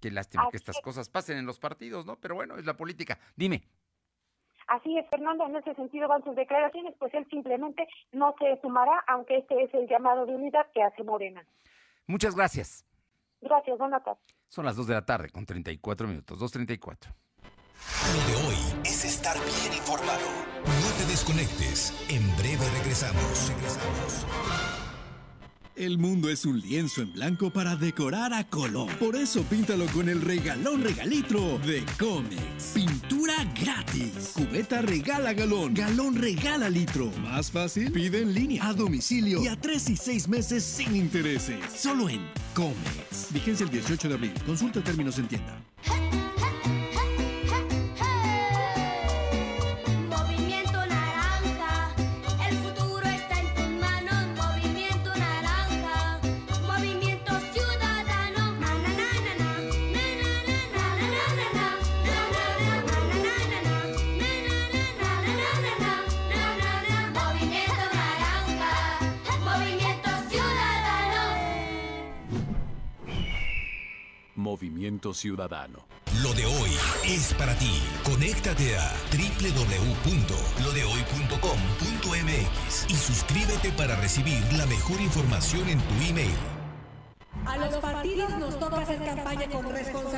A: Qué lástima que estas cosas pasen en los partidos, ¿no? Pero bueno, es la política. Dime.
O: Así es, Fernando, en ese sentido van sus declaraciones, pues él simplemente no se sumará, aunque este es el llamado de unidad que hace Morena.
A: Muchas gracias.
O: Gracias, buenas tardes.
A: Son las 2 de la tarde con 34 minutos, 2.34.
B: Lo de hoy es estar bien informado. No te desconectes. En breve regresamos. Regresamos.
K: El mundo es un lienzo en blanco para decorar a color. Por eso píntalo con el regalón regalitro de Comex. Pintura gratis. Cubeta regala galón. Galón regala litro. Más fácil, pide en línea, a domicilio y a tres y seis meses sin intereses. Solo en Comex. Vigencia el 18 de abril. Consulta términos en tienda.
P: Movimiento Ciudadano.
B: Lo de hoy es para ti. Conéctate a www.lodehoy.com.mx y suscríbete para recibir la mejor información en tu email.
Q: A los partidos nos toca hacer campaña con responsabilidad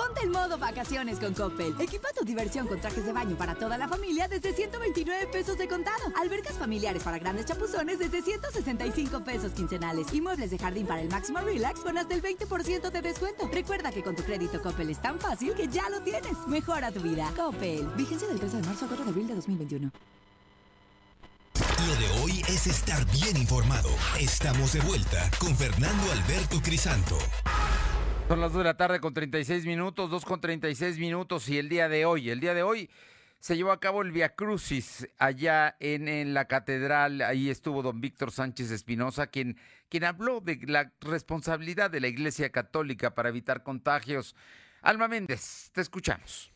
R: Ponte en modo vacaciones con Coppel. Equipa tu diversión con trajes de baño para toda la familia desde 129 pesos de contado. Albercas familiares para grandes chapuzones desde 165 pesos quincenales. Y muebles de jardín para el máximo relax con hasta el 20% de descuento. Recuerda que con tu crédito Coppel es tan fácil que ya lo tienes. Mejora tu vida. Coppel. Vigencia del 13 de marzo a 4 de abril de 2021.
B: Lo de hoy es estar bien informado. Estamos de vuelta con Fernando Alberto Crisanto.
A: Son las 2 de la tarde con 36 minutos, 2 con 36 minutos y el día de hoy, el día de hoy se llevó a cabo el Via Crucis allá en, en la catedral, ahí estuvo don Víctor Sánchez Espinosa, quien, quien habló de la responsabilidad de la Iglesia Católica para evitar contagios. Alma Méndez, te escuchamos.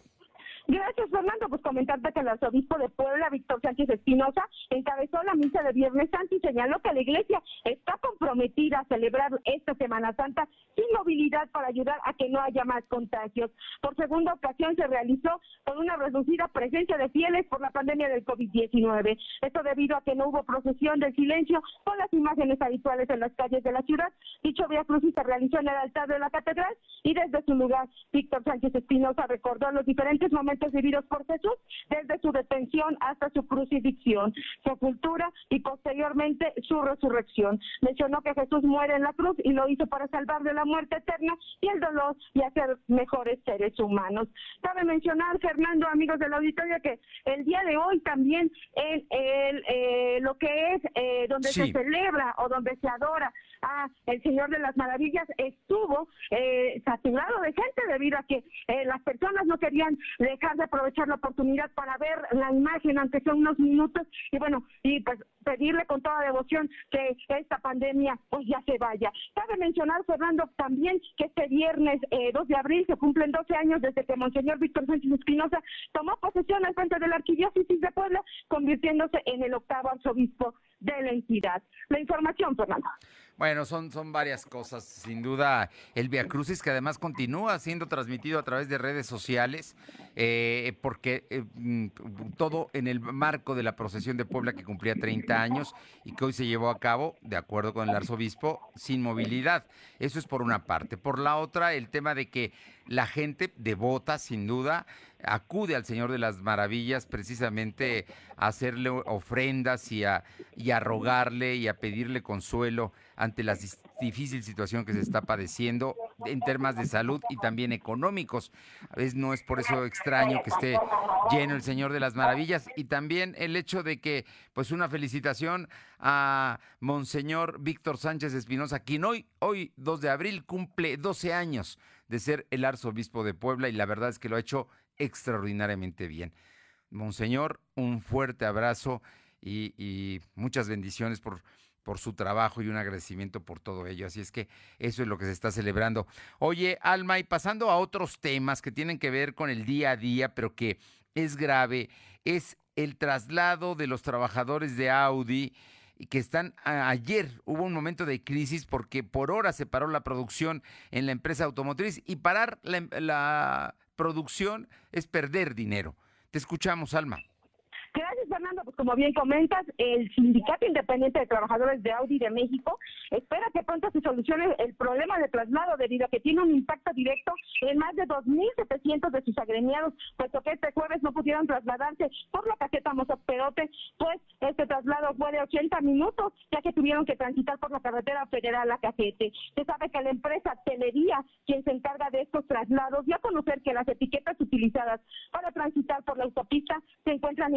E: Gracias, Fernando. Pues comentarte que el arzobispo de Puebla, Víctor Sánchez Espinosa, encabezó la misa de Viernes Santo y señaló que la iglesia está comprometida a celebrar esta Semana Santa sin movilidad para ayudar a que no haya más contagios. Por segunda ocasión se realizó con una reducida presencia de fieles por la pandemia del COVID-19. Esto debido a que no hubo procesión del silencio con las imágenes habituales en las calles de la ciudad. Dicho Via Crucis se realizó en el altar de la catedral y desde su lugar, Víctor Sánchez Espinosa recordó los diferentes momentos vividos por Jesús, desde su detención hasta su crucifixión, su sepultura y posteriormente su resurrección. Mencionó que Jesús muere en la cruz y lo hizo para salvar de la muerte eterna y el dolor y hacer mejores seres humanos. Cabe mencionar, Fernando, amigos del auditorio, que el día de hoy también en el, eh, lo que es eh, donde
A: Sí.
E: se celebra o donde se adora a el Señor de las Maravillas estuvo eh, saturado de gente debido a que eh, las personas no querían dejar de aprovechar la oportunidad para ver la imagen, aunque sea unos minutos, y bueno, y pues pedirle con toda devoción que esta pandemia pues ya se vaya. Cabe mencionar, Fernando, también que este viernes eh, 2 de abril se cumplen 12 años desde que Monseñor Víctor Sánchez Espinosa tomó posesión al frente de la Arquidiócesis de Puebla, convirtiéndose en el octavo arzobispo de la entidad. La información, Fernando.
A: Bueno, son, son varias cosas, sin duda. El Via Crucis, que además continúa siendo transmitido a través de redes sociales, eh, porque eh, mm, todo en el marco de la procesión de Puebla que cumplía 30 años y que hoy se llevó a cabo, de acuerdo con el arzobispo, sin movilidad. Eso es por una parte. Por la otra, el tema de que la gente devota, sin duda, acude al Señor de las Maravillas precisamente a hacerle ofrendas y a, y a rogarle y a pedirle consuelo ante la difícil situación que se está padeciendo en temas de salud y también económicos. Veces no es por eso extraño que esté lleno el Señor de las Maravillas y también el hecho de que, pues una felicitación a Monseñor Víctor Sánchez Espinosa, quien hoy, hoy 2 de abril, cumple 12 años de ser el arzobispo de Puebla y la verdad es que lo ha hecho extraordinariamente bien. Monseñor, un fuerte abrazo y muchas bendiciones por, por su trabajo y un agradecimiento por todo ello. Así es que eso es lo que se está celebrando. Oye, Alma, y pasando a otros temas que tienen que ver con el día a día, pero que es grave, es el traslado de los trabajadores de Audi que están ayer hubo un momento de crisis porque por horas se paró la producción en la empresa automotriz y parar la, em- la producción es perder dinero. Te escuchamos, Alma.
E: Gracias, Fernando. Pues como bien comentas, el Sindicato Independiente de Trabajadores de Audi de México espera que pronto se solucione el problema de traslado debido a que tiene un impacto directo en más de 2.700 de sus agremiados, puesto que este jueves no pudieron trasladarse por la caseta Mozart Perote, pues este traslado fue de 80 minutos, ya que tuvieron que transitar por la carretera federal a Cajete. Se sabe que la empresa Telería, quien se encarga de estos traslados, dio a conocer que las etiquetas utilizadas para transitar por la autopista se encuentran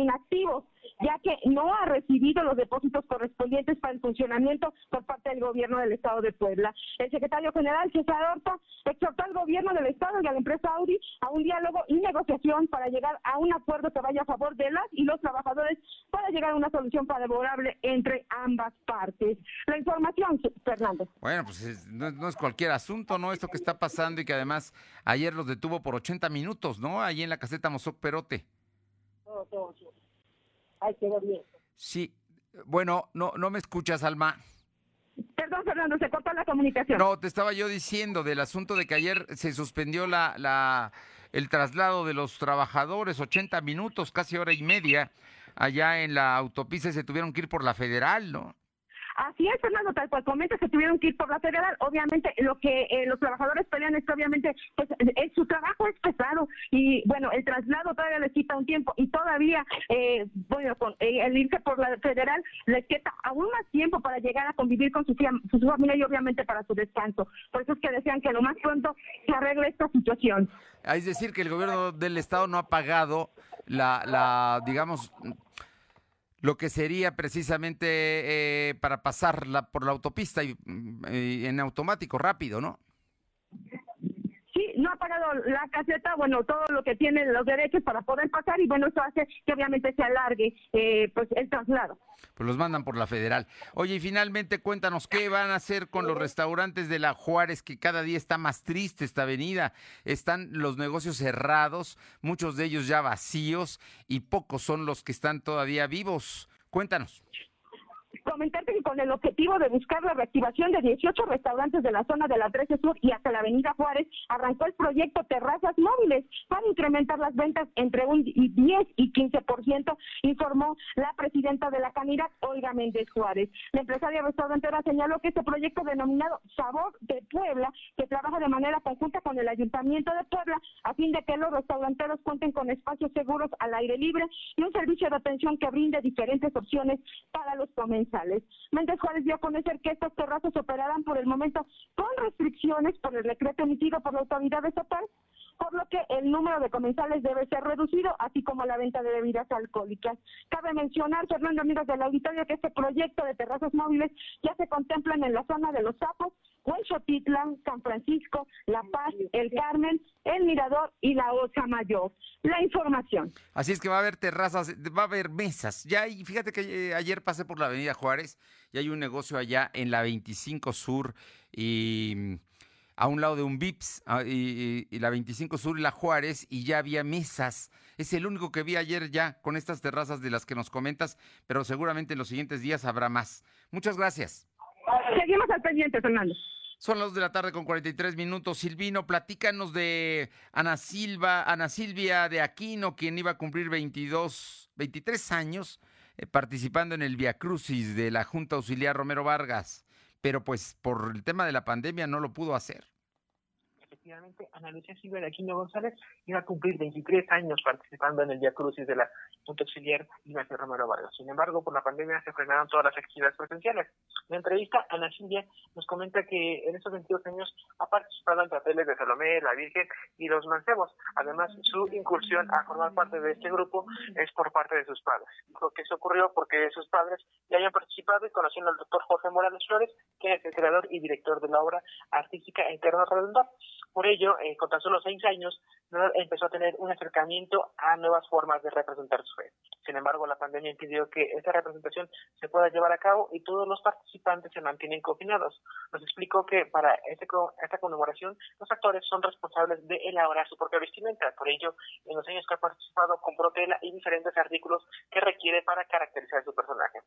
E: ya que no ha recibido los depósitos correspondientes para el funcionamiento por parte del gobierno del Estado de Puebla. El secretario general, César Horta, exhortó al gobierno del Estado y a la empresa Audi a un diálogo y negociación para llegar a un acuerdo que vaya a favor de las y los trabajadores para llegar a una solución favorable entre ambas partes. La información, Fernando.
A: Bueno, pues es- no, es- no es cualquier asunto, ¿no? Esto que está pasando y que además ayer los detuvo por 80 minutos, ¿no? Ahí en la caseta Mozoc Perote.
E: Sí. Ahí quedó bien.
A: Sí. Bueno, no, no me escuchas, Alma.
E: Perdón, Fernando, se cortó la comunicación.
A: No, te estaba yo diciendo del asunto de que ayer se suspendió la, la, el traslado de los trabajadores, 80 minutos, casi hora y media, allá en la autopista y se tuvieron que ir por la federal, ¿no?
E: Así es, Fernando, tal cual comenta, se tuvieron que ir por la federal. Obviamente, lo que eh, los trabajadores pelean es que obviamente pues, su trabajo es pesado y bueno, el traslado todavía les quita un tiempo y todavía, eh, bueno, con, eh, el irse por la federal les quita aún más tiempo para llegar a convivir con su, fam- su familia y obviamente para su descanso. Por eso es que desean que lo más pronto se arregle esta situación.
A: Es decir, que el gobierno del estado no ha pagado la digamos, lo que sería precisamente eh, para pasar la, por la autopista mm, y en automático, rápido, ¿no?
E: La caseta, bueno, todo lo que tiene los derechos para poder pasar y bueno, eso hace que obviamente se alargue eh, pues el traslado.
A: Pues los mandan por la federal. Oye, y finalmente cuéntanos qué van a hacer con los restaurantes de la Juárez, que cada día está más triste esta avenida. Están los negocios cerrados, muchos de ellos ya vacíos y pocos son los que están todavía vivos. Cuéntanos.
E: Comentarte que con el objetivo de buscar la reactivación de 18 restaurantes de la zona de la 13 Sur y hasta la Avenida Juárez, arrancó el proyecto Terrazas Móviles para incrementar las ventas entre un y 10 y 15%, informó la presidenta de la Canidad, Olga Méndez Juárez. La empresaria restaurantera señaló que este proyecto denominado Sabor de Puebla, que trabaja de manera conjunta con el Ayuntamiento de Puebla, a fin de que los restauranteros cuenten con espacios seguros al aire libre y un servicio de atención que brinde diferentes opciones para los comensales. Méndez Juárez dio a conocer que estas terrazas operarán por el momento con restricciones por el decreto emitido por la autoridad estatal, por lo que el número de comensales debe ser reducido, así como la venta de bebidas alcohólicas. Cabe mencionar, Fernando, amigos del auditorio, que este proyecto de terrazas móviles ya se contemplan en la zona de Los Sapos, Huenchotitlán, San Francisco, La Paz, El Carmen, El Mirador y la Osa Mayor. La información.
A: Así es que va a haber terrazas, va a haber mesas. Ya hay, fíjate que eh, ayer pasé por la Avenida Juárez y hay un negocio allá en la 25 Sur y mm, a un lado de un Vips ah, y, y- y la 25 Sur y la Juárez y ya había mesas. Es el único que vi ayer ya con estas terrazas de las que nos comentas, pero seguramente en los siguientes días habrá más. Muchas gracias.
E: Seguimos al pendiente, Fernando.
A: Son las dos de la tarde con 43 minutos. Silvino, platícanos de Ana Silva, Ana Silvia de Aquino, quien iba a cumplir 22, 23 años eh, participando en el Via Crucis de la Junta Auxiliar Romero Vargas, pero pues por el tema de la pandemia no lo pudo hacer.
G: Efectivamente, Ana Lucía Silva de Aquino González iba a cumplir 23 años participando en el Via Crucis de la Junta Auxiliar Ignacio Romero Vargas. Sin embargo, por la pandemia se frenaron todas las actividades presenciales. En la entrevista, Ana Silvia nos comenta que en estos 22 años ha participado en papeles de Salomé, la Virgen y los mancebos. Además, su incursión a formar parte de este grupo es por parte de sus padres. Dijo que eso ocurrió porque sus padres ya habían participado y conocieron al doctor Jorge Morales Flores, que es el creador y director de la obra artística Eterno Redondor. Por ello, eh, con tan solo seis años, empezó a tener un acercamiento a nuevas formas de representar su fe. Sin embargo, la pandemia impidió que esta representación se pueda llevar a cabo y todos los participantes se mantienen confinados. Nos explicó que para este, esta conmemoración los actores son responsables de elaborar su propia vestimenta. Por ello, en los años que ha participado compró tela y diferentes artículos que requiere para caracterizar su personaje.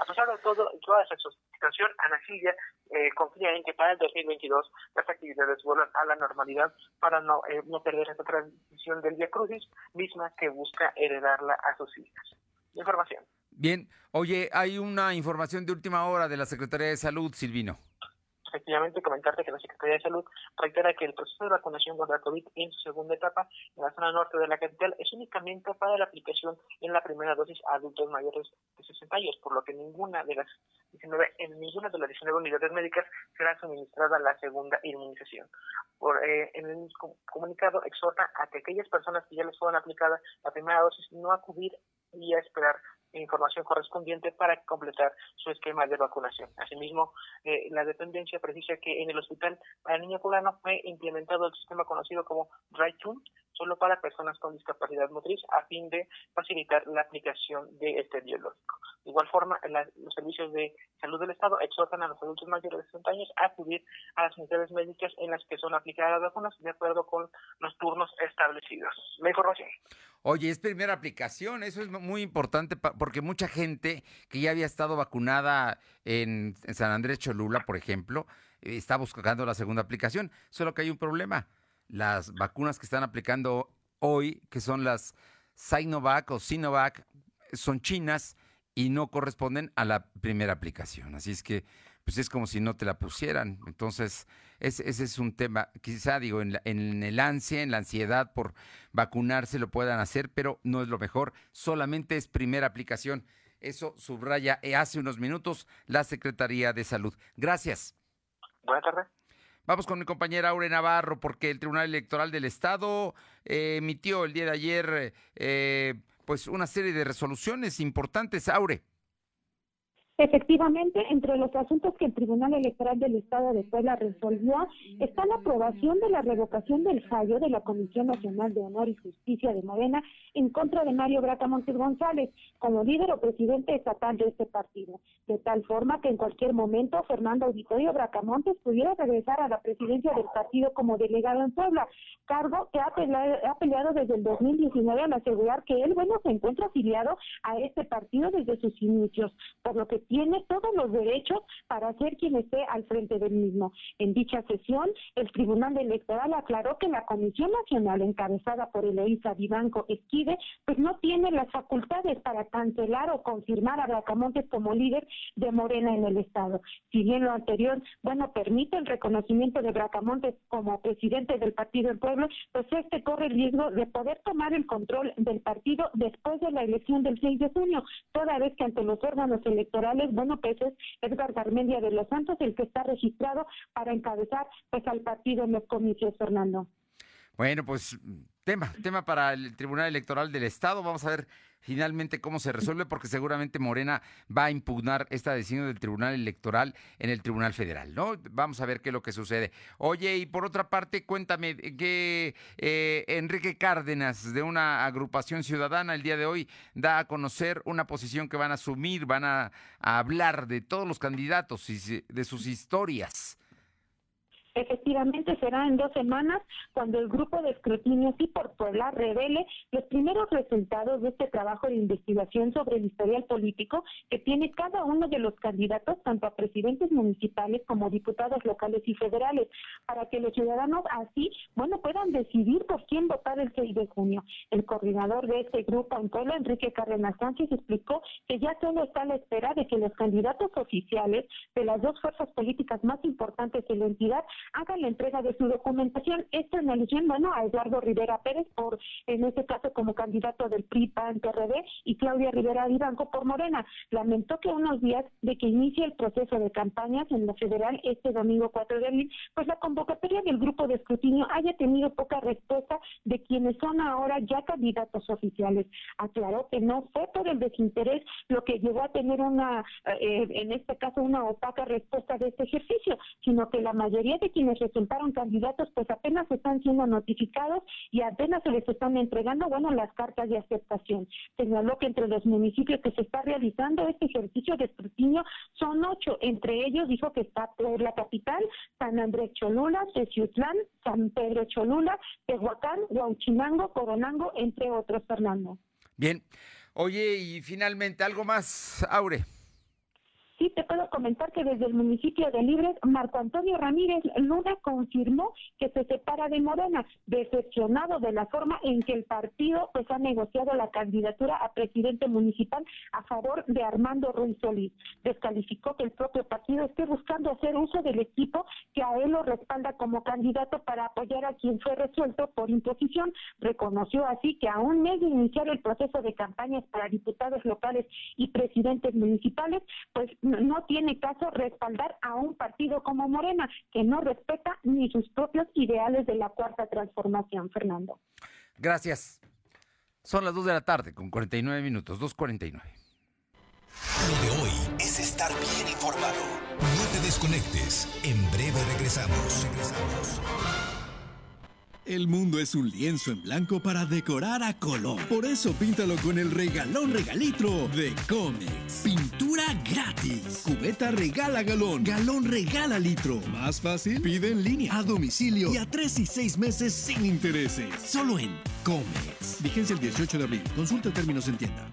G: A pesar de todo toda esa situación, Ana Silvia eh, confía en que para el 2022 las actividades vuelvan a la normalidad para no, eh, perder esta tradición del Via Crucis, misma que busca heredarla a sus hijas. Información.
A: Bien, oye, hay una información de última hora de la Secretaría de Salud, Silvino.
G: Efectivamente, comentarte que la Secretaría de Salud reitera que el proceso de vacunación contra COVID en su segunda etapa en la zona norte de la capital es únicamente para la aplicación en la primera dosis a adultos mayores de 60 años, por lo que ninguna de las 19, en ninguna de las 19 unidades médicas será suministrada la segunda inmunización. Por, eh, en el com- comunicado exhorta a que aquellas personas que ya les fueron aplicada la primera dosis no acudir y a esperar información correspondiente para completar su esquema de vacunación. Asimismo, eh, la dependencia precisa que en el hospital para niño poblano fue implementado el sistema conocido como Drive-Thru, solo para personas con discapacidad motriz, a fin de facilitar la aplicación de este biológico. De igual forma, la- los servicios de salud del Estado exhortan a los adultos mayores de 60 años a acudir a las unidades médicas en las que son aplicadas las vacunas de acuerdo con los turnos establecidos. La información.
A: Oye, es primera aplicación, eso es muy importante porque mucha gente que ya había estado vacunada en, en San Andrés Cholula, por ejemplo, eh, está buscando la segunda aplicación, solo que hay un problema. Las vacunas que están aplicando hoy, que son las Sinovac o Sinovac, son chinas y no corresponden a la primera aplicación. Así es que, pues es como si no te la pusieran. Entonces, ese, es un tema, quizá digo, en, la- en el ansia, en la ansiedad por vacunarse lo puedan hacer, pero no es lo mejor, solamente es primera aplicación. Eso subraya eh, hace unos minutos la Secretaría de Salud. Gracias.
G: Buenas tardes.
A: Vamos con mi compañera Aure Navarro, porque el Tribunal Electoral del Estado eh, emitió el día de ayer eh, pues una serie de resoluciones importantes. Aure.
O: Efectivamente, entre los asuntos que el Tribunal Electoral del Estado de Puebla resolvió está la aprobación de la revocación del fallo de la Comisión Nacional de Honor y Justicia de Morena en contra de Mario Bracamontes González como líder o presidente estatal de este partido, de tal forma que en cualquier momento Fernando Auditorio Bracamontes pudiera regresar a la presidencia del partido como delegado en Puebla, cargo que ha peleado, ha peleado desde el 2019 al asegurar que él, bueno, se encuentra afiliado a este partido desde sus inicios, por lo que tiene todos los derechos para ser quien esté al frente del mismo. En dicha sesión, el Tribunal Electoral aclaró que la Comisión Nacional encabezada por Eloísa Vivanco Esquide, pues no tiene las facultades para cancelar o confirmar a Bracamontes como líder de Morena en el Estado. Si bien lo anterior, bueno, permite el reconocimiento de Bracamontes como presidente del partido del pueblo, pues este corre el riesgo de poder tomar el control del partido después de la elección del 6 de junio, toda vez que ante los órganos electorales, bueno, pues es Edgar Garmendia de los Santos el que está registrado para encabezar pues al partido en los comicios, Fernando.
A: Bueno, pues tema, tema para el Tribunal Electoral del Estado. Vamos a ver finalmente cómo se resuelve, porque seguramente Morena va a impugnar esta decisión del Tribunal Electoral en el Tribunal Federal, ¿no? Vamos a ver qué es lo que sucede. Oye, y por otra parte, cuéntame que eh, Enrique Cárdenas, de una agrupación ciudadana, el día de hoy da a conocer una posición que van a asumir, van a, a hablar de todos los candidatos y de sus historias.
O: Efectivamente, será en dos semanas cuando el grupo de escrutinio Sí por Puebla revele los primeros resultados de este trabajo de investigación sobre el historial político que tiene cada uno de los candidatos, tanto a presidentes municipales como diputados locales y federales, para que los ciudadanos así, bueno, puedan decidir por quién votar el 6 de junio. El coordinador de este grupo en Enrique Cárdenas Sánchez, explicó que ya solo está a la espera de que los candidatos oficiales de las dos fuerzas políticas más importantes de la entidad hagan la entrega de su documentación. Esto en alusión, bueno, a Eduardo Rivera Pérez, por en este caso como candidato del PRI, PAN, PRD, y Claudia Rivera Vivanco por Morena. Lamentó que unos días de que inicie el proceso de campañas en la federal este domingo 4 de abril, pues la convocatoria del grupo de escrutinio haya tenido poca respuesta de quienes son ahora ya candidatos oficiales. Aclaró que no fue por el desinterés lo que llevó a tener una, eh, en este caso, una opaca respuesta de este ejercicio, sino que la mayoría de
S: Finalmente, quienes resultaron candidatos, pues apenas están siendo notificados y apenas se les están entregando, bueno, las cartas de aceptación. Señaló que entre los municipios que se está realizando este ejercicio de escrutinio son ocho. Entre ellos dijo que está la capital, San Andrés Cholula, Teciutlán, San Pedro Cholula, Tehuacán, Huauchinango, Coronango, entre otros, Fernando.
A: Bien. Oye, y finalmente, algo más, Aure.
S: Sí, te puedo comentar que desde el municipio de Libres, Marco Antonio Ramírez Luna confirmó que se separa de Morena, decepcionado de la forma en que el partido pues ha negociado la candidatura a presidente municipal a favor de Armando Ruiz Solís. Descalificó que el propio partido esté buscando hacer uso del equipo que a él lo respalda como candidato para apoyar a quien fue resuelto por imposición. Reconoció así que a un mes de iniciar el proceso de campañas para diputados locales y presidentes municipales, pues no tiene caso respaldar a un partido como Morena, que no respeta ni sus propios ideales de la cuarta transformación, Fernando.
A: Gracias. Son las 2 de la tarde con 49 minutos, 2.49.
B: Lo de hoy es estar bien informado. No te desconectes. En breve regresamos. Regresamos.
K: El mundo es un lienzo en blanco para decorar a color. Por eso píntalo con el regalón regalitro de Comex. Pintura gratis. Cubeta regala galón. Galón regala litro. Más fácil, pide en línea, a domicilio y a tres y seis meses sin intereses. Solo en Comex. Vigencia el 18 de abril. Consulta términos en tienda.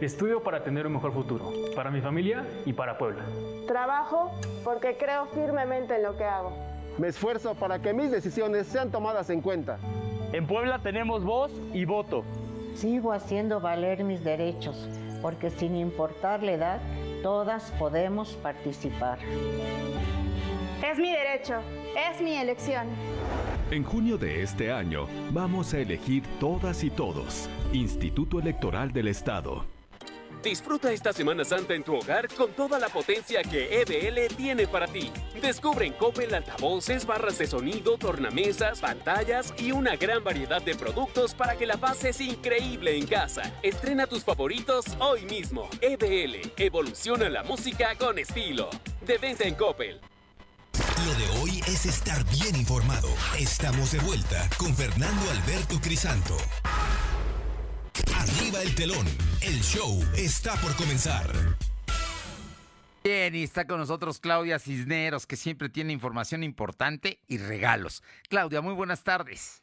C: Estudio para tener un mejor futuro, para mi familia y para Puebla.
T: Trabajo porque creo firmemente en lo que hago.
U: Me esfuerzo para que mis decisiones sean tomadas en cuenta.
C: En Puebla tenemos voz y voto.
V: Sigo haciendo valer mis derechos, porque sin importar la edad, todas podemos participar.
T: Es mi derecho, es mi elección.
W: En junio de este año vamos a elegir todas y todos. Instituto Electoral del Estado.
M: Disfruta esta Semana Santa en tu hogar con toda la potencia que EBL tiene para ti. Descubre en Coppel altavoces, barras de sonido, tornamesas, pantallas y una gran variedad de productos para que la pases increíble en casa. Estrena tus favoritos hoy mismo. EBL, evoluciona la música con estilo. De venta en Coppel.
B: Lo de hoy es estar bien informado. Estamos de vuelta con Fernando Alberto Crisanto. El telón. El show está por comenzar.
A: Bien, y está con nosotros Claudia Cisneros, que siempre tiene información importante y regalos. Claudia, muy buenas tardes.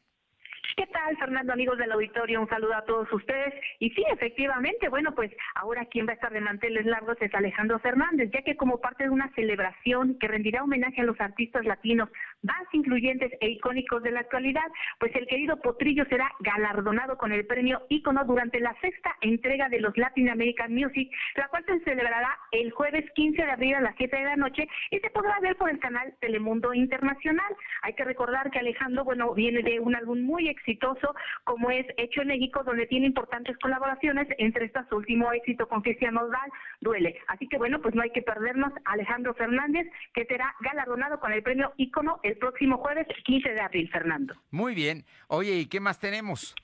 S: ¿Qué tal, Fernando, amigos del auditorio? Un saludo a todos ustedes. Y sí, efectivamente, bueno, pues ahora quien va a estar de manteles largos es Alejandro Fernández, ya que como parte de una celebración que rendirá homenaje a los artistas latinos más influyentes e icónicos de la actualidad, pues el querido Potrillo será galardonado con el premio Ícono durante la sexta entrega de los Latin American Music, la cual se celebrará el jueves 15 de abril a las 7 de la noche y se podrá ver por el canal Telemundo Internacional. Hay que recordar que Alejandro, bueno, viene de un álbum muy exitoso como es Hecho en México, donde tiene importantes colaboraciones, entre estas su último éxito con Cristian Nodal, Duele. Así que bueno, pues no hay que perdernos Alejandro Fernández, que será galardonado con el premio Ícono el próximo jueves 15 de abril, Fernando.
A: Muy bien. Oye, ¿y qué más tenemos?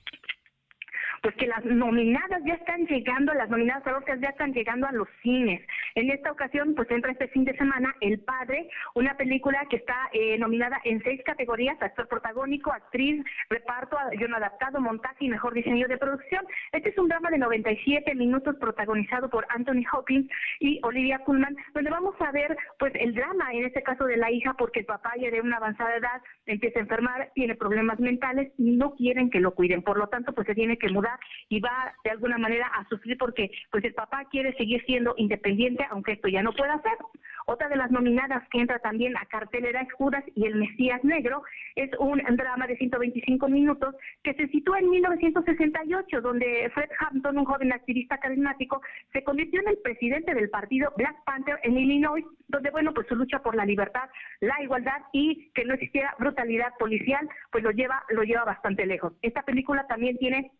S: Pues que las nominadas ya están llegando, las nominadas a Oscar ya están llegando a los cines. En esta ocasión, pues entra este fin de semana El Padre, una película que está eh, nominada en seis categorías, actor protagónico, actriz, reparto, guion adaptado, montaje y mejor diseño de producción. Este es un drama de 97 minutos protagonizado por Anthony Hopkins y Olivia Colman, donde vamos a ver pues el drama, en este caso de la hija, porque el papá ya de una avanzada edad empieza a enfermar, tiene problemas mentales y no quieren que lo cuiden. Por lo tanto, pues se tiene que mudar y va de alguna manera a sufrir porque pues el papá quiere seguir siendo independiente aunque esto ya no pueda ser. Otra de las nominadas que entra también a cartelera es Judas y el Mesías Negro. Es un drama de 125 minutos que se sitúa en 1968, donde Fred Hampton, un joven activista carismático, se convirtió en el presidente del partido Black Panther en Illinois, donde, bueno, pues su lucha por la libertad, la igualdad y que no existiera brutalidad policial, pues lo lleva, lo lleva bastante lejos. Esta película también tiene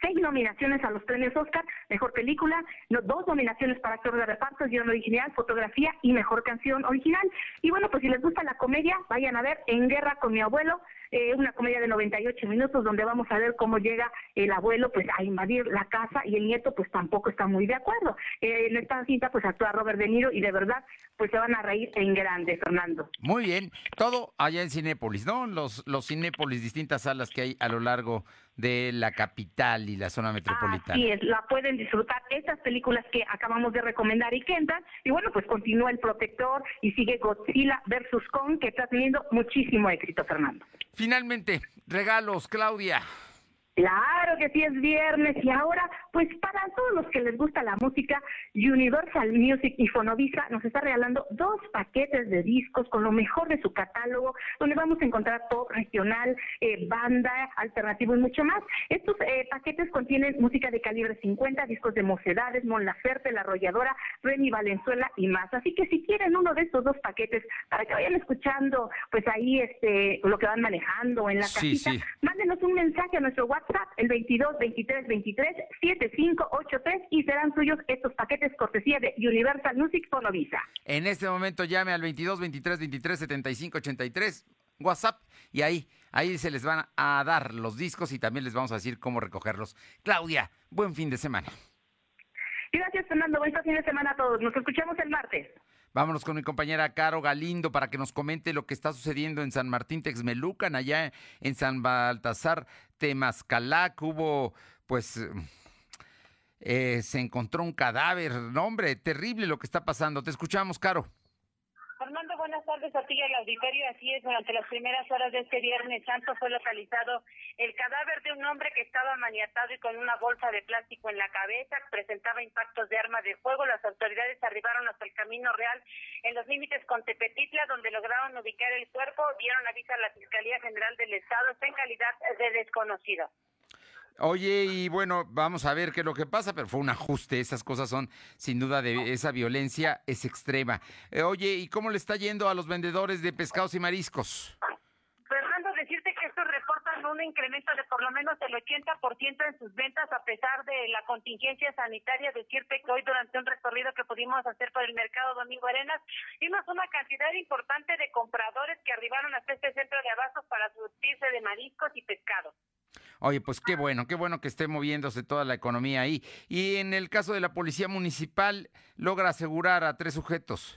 S: seis nominaciones a los premios Oscar, mejor película, no, dos nominaciones para actor de reparto, guion original, fotografía y mejor canción original. Y bueno, pues si les gusta la comedia, vayan a ver En Guerra con mi abuelo, eh, una comedia de 98 minutos donde vamos a ver cómo llega el abuelo pues a invadir la casa y el nieto pues tampoco está muy de acuerdo. Eh, en esta cinta pues actúa Robert De Niro y de verdad pues se van a reír en grande, Fernando.
A: Muy bien, todo allá en Cinépolis, ¿no? Los, los Cinépolis, distintas salas que hay a lo largo de la capital y la zona metropolitana.
S: Así es, la pueden disfrutar estas películas que acabamos de recomendar y que entran. Y bueno, pues continúa El Protector y sigue Godzilla versus Kong, que está teniendo muchísimo éxito, Fernando.
A: Finalmente, regalos, Claudia.
S: Claro que sí es viernes y ahora, pues para todos los que les gusta la música, Universal Music y Fonovisa nos está regalando dos paquetes de discos con lo mejor de su catálogo, donde vamos a encontrar pop regional, eh, banda, alternativo y mucho más. Estos eh, paquetes contienen música de calibre 50, discos de Mocedades, Mon Laferte, La Arrolladora, Remy Valenzuela y más. Así que si quieren uno de estos dos paquetes para que vayan escuchando, pues ahí este lo que van manejando en la
A: Sí,
S: casita,
A: sí.
S: mándenos un mensaje a nuestro WhatsApp, el 22 23 23 7583 y serán suyos estos paquetes cortesía de Universal Music Fonovisa.
A: En este momento llame al 22 23 23 75 83 WhatsApp y ahí ahí se les van a dar los discos y también les vamos a decir cómo recogerlos. Claudia, buen fin de semana.
S: Gracias, Fernando. Buen fin de semana a todos. Nos escuchamos el martes.
A: Vámonos con mi compañera Caro Galindo para que nos comente lo que está sucediendo en San Martín Texmelucan, allá en San Baltasar Temazcalac. Hubo, pues, eh, se encontró un cadáver. No, hombre, terrible lo que está pasando. Te escuchamos, Caro.
J: Buenas tardes a ti y al auditorio. Así es, durante las primeras horas de este Viernes Santo fue localizado el cadáver de un hombre que estaba maniatado y con una bolsa de plástico en la cabeza, presentaba impactos de arma de fuego. Las autoridades arribaron hasta el Camino Real en los límites con Tepetitla, donde lograron ubicar el cuerpo, dieron aviso a la Fiscalía General del Estado, está en calidad de desconocido.
A: Oye, y bueno, vamos a ver qué es lo que pasa, pero fue un ajuste. Esas cosas son, sin duda, de esa violencia es extrema. Eh, oye, ¿y cómo le está yendo a los vendedores de pescados y mariscos?
J: Fernando, decirte que estos reportan un incremento de por lo menos el 80% en sus ventas a pesar de la contingencia sanitaria. Decirte que hoy durante un recorrido que pudimos hacer por el mercado Domingo Arenas, vimos una cantidad importante de compradores que arribaron hasta este centro de abastos para surtirse de mariscos y pescado.
A: Oye, pues qué bueno, qué bueno que esté moviéndose toda la economía ahí. Y en el caso de la policía municipal, logra asegurar a tres sujetos.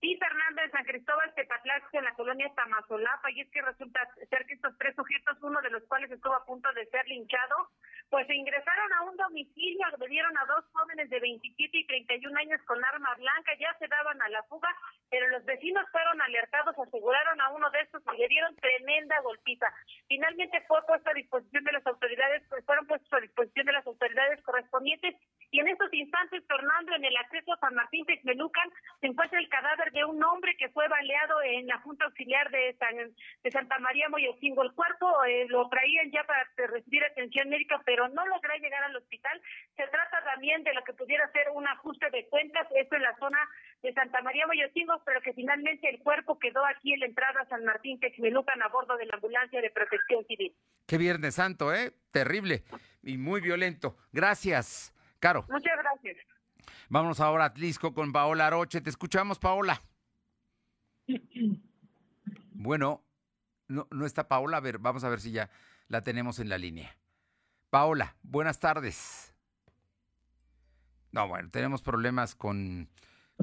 J: Sí, Fernando, en San Cristóbal, Tepatlaxco, en la colonia Tamazolapa, y es que resulta ser que estos tres sujetos, uno de los cuales estuvo a punto de ser linchado, pues ingresaron a un domicilio, agredieron a dos jóvenes de 27 y 31 años con arma blanca, ya se daban a la fuga, pero los vecinos fueron alertados, aseguraron a uno de estos y le dieron tremenda golpiza. Finalmente fue puesto a disposición de las autoridades, pues fueron puestos a disposición de las autoridades correspondientes, y en estos instantes, Fernando, en el acceso a San Martín Texmelucan, se encuentra el cadáver de un hombre que fue baleado en la Junta Auxiliar de, San, de Santa María Moyocingo. El cuerpo eh, lo traían ya para recibir atención médica, pero no logró llegar al hospital. Se trata también de lo que pudiera ser un ajuste de cuentas, esto en la zona de Santa María Moyocingo, pero que finalmente el cuerpo quedó aquí en la entrada a San Martín Texmelucan a bordo de la ambulancia de protección civil.
A: Qué Viernes Santo, ¿eh? Terrible y muy violento. Gracias, Caro.
J: Muchas gracias.
A: Vámonos ahora a Atlisco con Paola Aroche. Te escuchamos, Paola. Bueno, no, no está Paola. A ver, vamos a ver si ya la tenemos en la línea. Paola, buenas tardes. No, bueno, tenemos problemas con,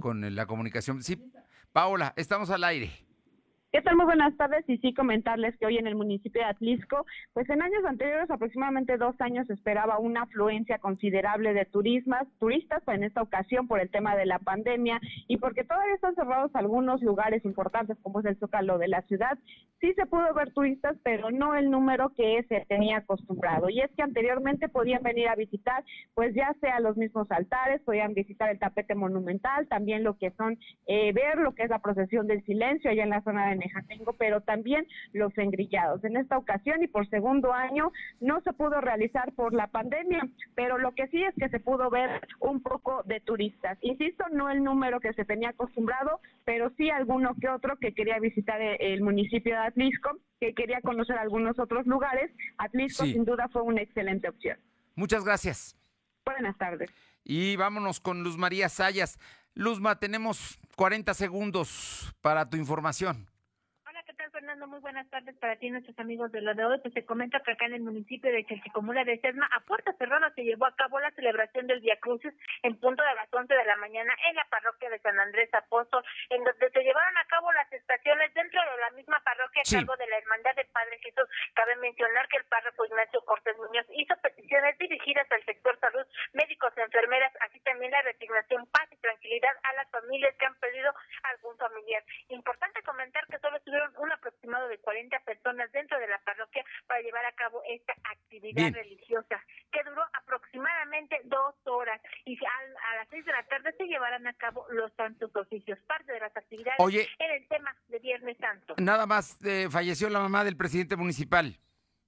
A: con la comunicación. Sí, Paola, estamos al aire.
H: ¿Qué tal? Muy buenas tardes y sí comentarles que hoy en el municipio de Atlisco, pues en años anteriores, aproximadamente dos años, esperaba una afluencia considerable de turismas, turistas, pues en esta ocasión por el tema de la pandemia y porque todavía están cerrados algunos lugares importantes como es el Zócalo de la ciudad. Sí se pudo ver turistas, pero no el número que se tenía acostumbrado. Y es que anteriormente podían venir a visitar, pues ya sea los mismos altares, podían visitar el tapete monumental, también lo que son, eh, ver lo que es la procesión del silencio allá en la zona de Nejatengo, pero también los engrillados. En esta ocasión y por segundo año no se pudo realizar por la pandemia, pero lo que sí es que se pudo ver un poco de turistas. Insisto, no el número que se tenía acostumbrado, pero sí alguno que otro que quería visitar el municipio de Atlisco, que quería conocer algunos otros lugares. Atlisco sin duda fue una excelente opción.
A: Muchas gracias.
H: Buenas tardes.
A: Y vámonos con Luz María Sayas. Luzma, tenemos 40 segundos para tu información.
J: Fernando, muy buenas tardes para ti, nuestros amigos de lo de hoy. Pues se comenta que acá en el municipio de Chalchicomula de Sesma, a puerta cerrada, se llevó a cabo la celebración del Via Crucis en punto de las 11 de la mañana en la parroquia de San Andrés Apóstol, en donde se llevaron a cabo las estaciones dentro de la misma parroquia a cargo de la Hermandad del Padre Jesús. Cabe mencionar que el párroco Ignacio Cortés Muñoz hizo peticiones dirigidas al sector salud, médicos, enfermeras, así también la resignación, paz y tranquilidad a las familias que han perdido algún familiar. Importante comentar que solo estuvieron una aproximado de 40 personas dentro de la parroquia para llevar a cabo esta actividad religiosa, que duró aproximadamente dos horas. Y a, las seis de la tarde se llevarán a cabo los santos oficios, parte de las actividades en el tema de Viernes Santo.
A: Nada más eh, falleció la mamá del presidente municipal.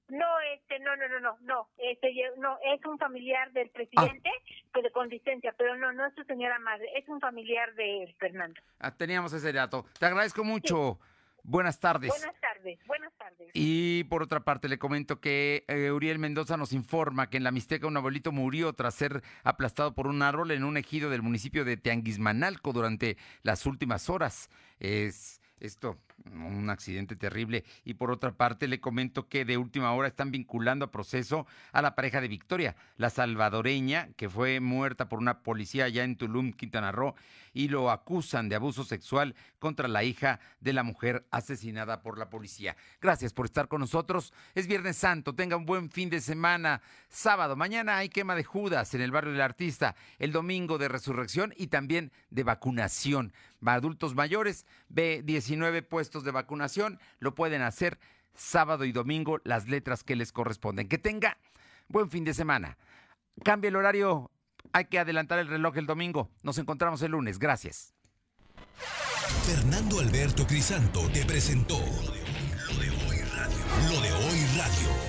J: No, este, no, no, no, no, no, este, no, es un familiar del presidente, ah. con licencia, pero no, no es su señora madre, es un familiar de Fernando.
A: Ah, teníamos ese dato. Te agradezco mucho. Buenas tardes.
J: Buenas tardes, buenas tardes.
A: Y por otra parte le comento que eh, Uriel Mendoza nos informa que en la Mixteca un abuelito murió tras ser aplastado por un árbol en un ejido del municipio de Teanguismanalco durante las últimas horas. Es esto, un accidente terrible. Y por otra parte, le comento que de última hora están vinculando a proceso a la pareja de Victoria, la salvadoreña, que fue muerta por una policía allá en Tulum, Quintana Roo, y lo acusan de abuso sexual contra la hija de la mujer asesinada por la policía. Gracias por estar con nosotros. Es Viernes Santo, tenga un buen fin de semana. Sábado, mañana hay quema de Judas en el barrio del artista, el domingo de resurrección y también de vacunación. Va adultos mayores, ve 19 puestos de vacunación, lo pueden hacer sábado y domingo las letras que les corresponden. Que tenga buen fin de semana. Cambia el horario hay que adelantar el reloj el domingo. Nos encontramos el lunes. Gracias.
B: Fernando Alberto Crisanto te presentó Lo de Hoy Radio. Lo de Hoy Radio.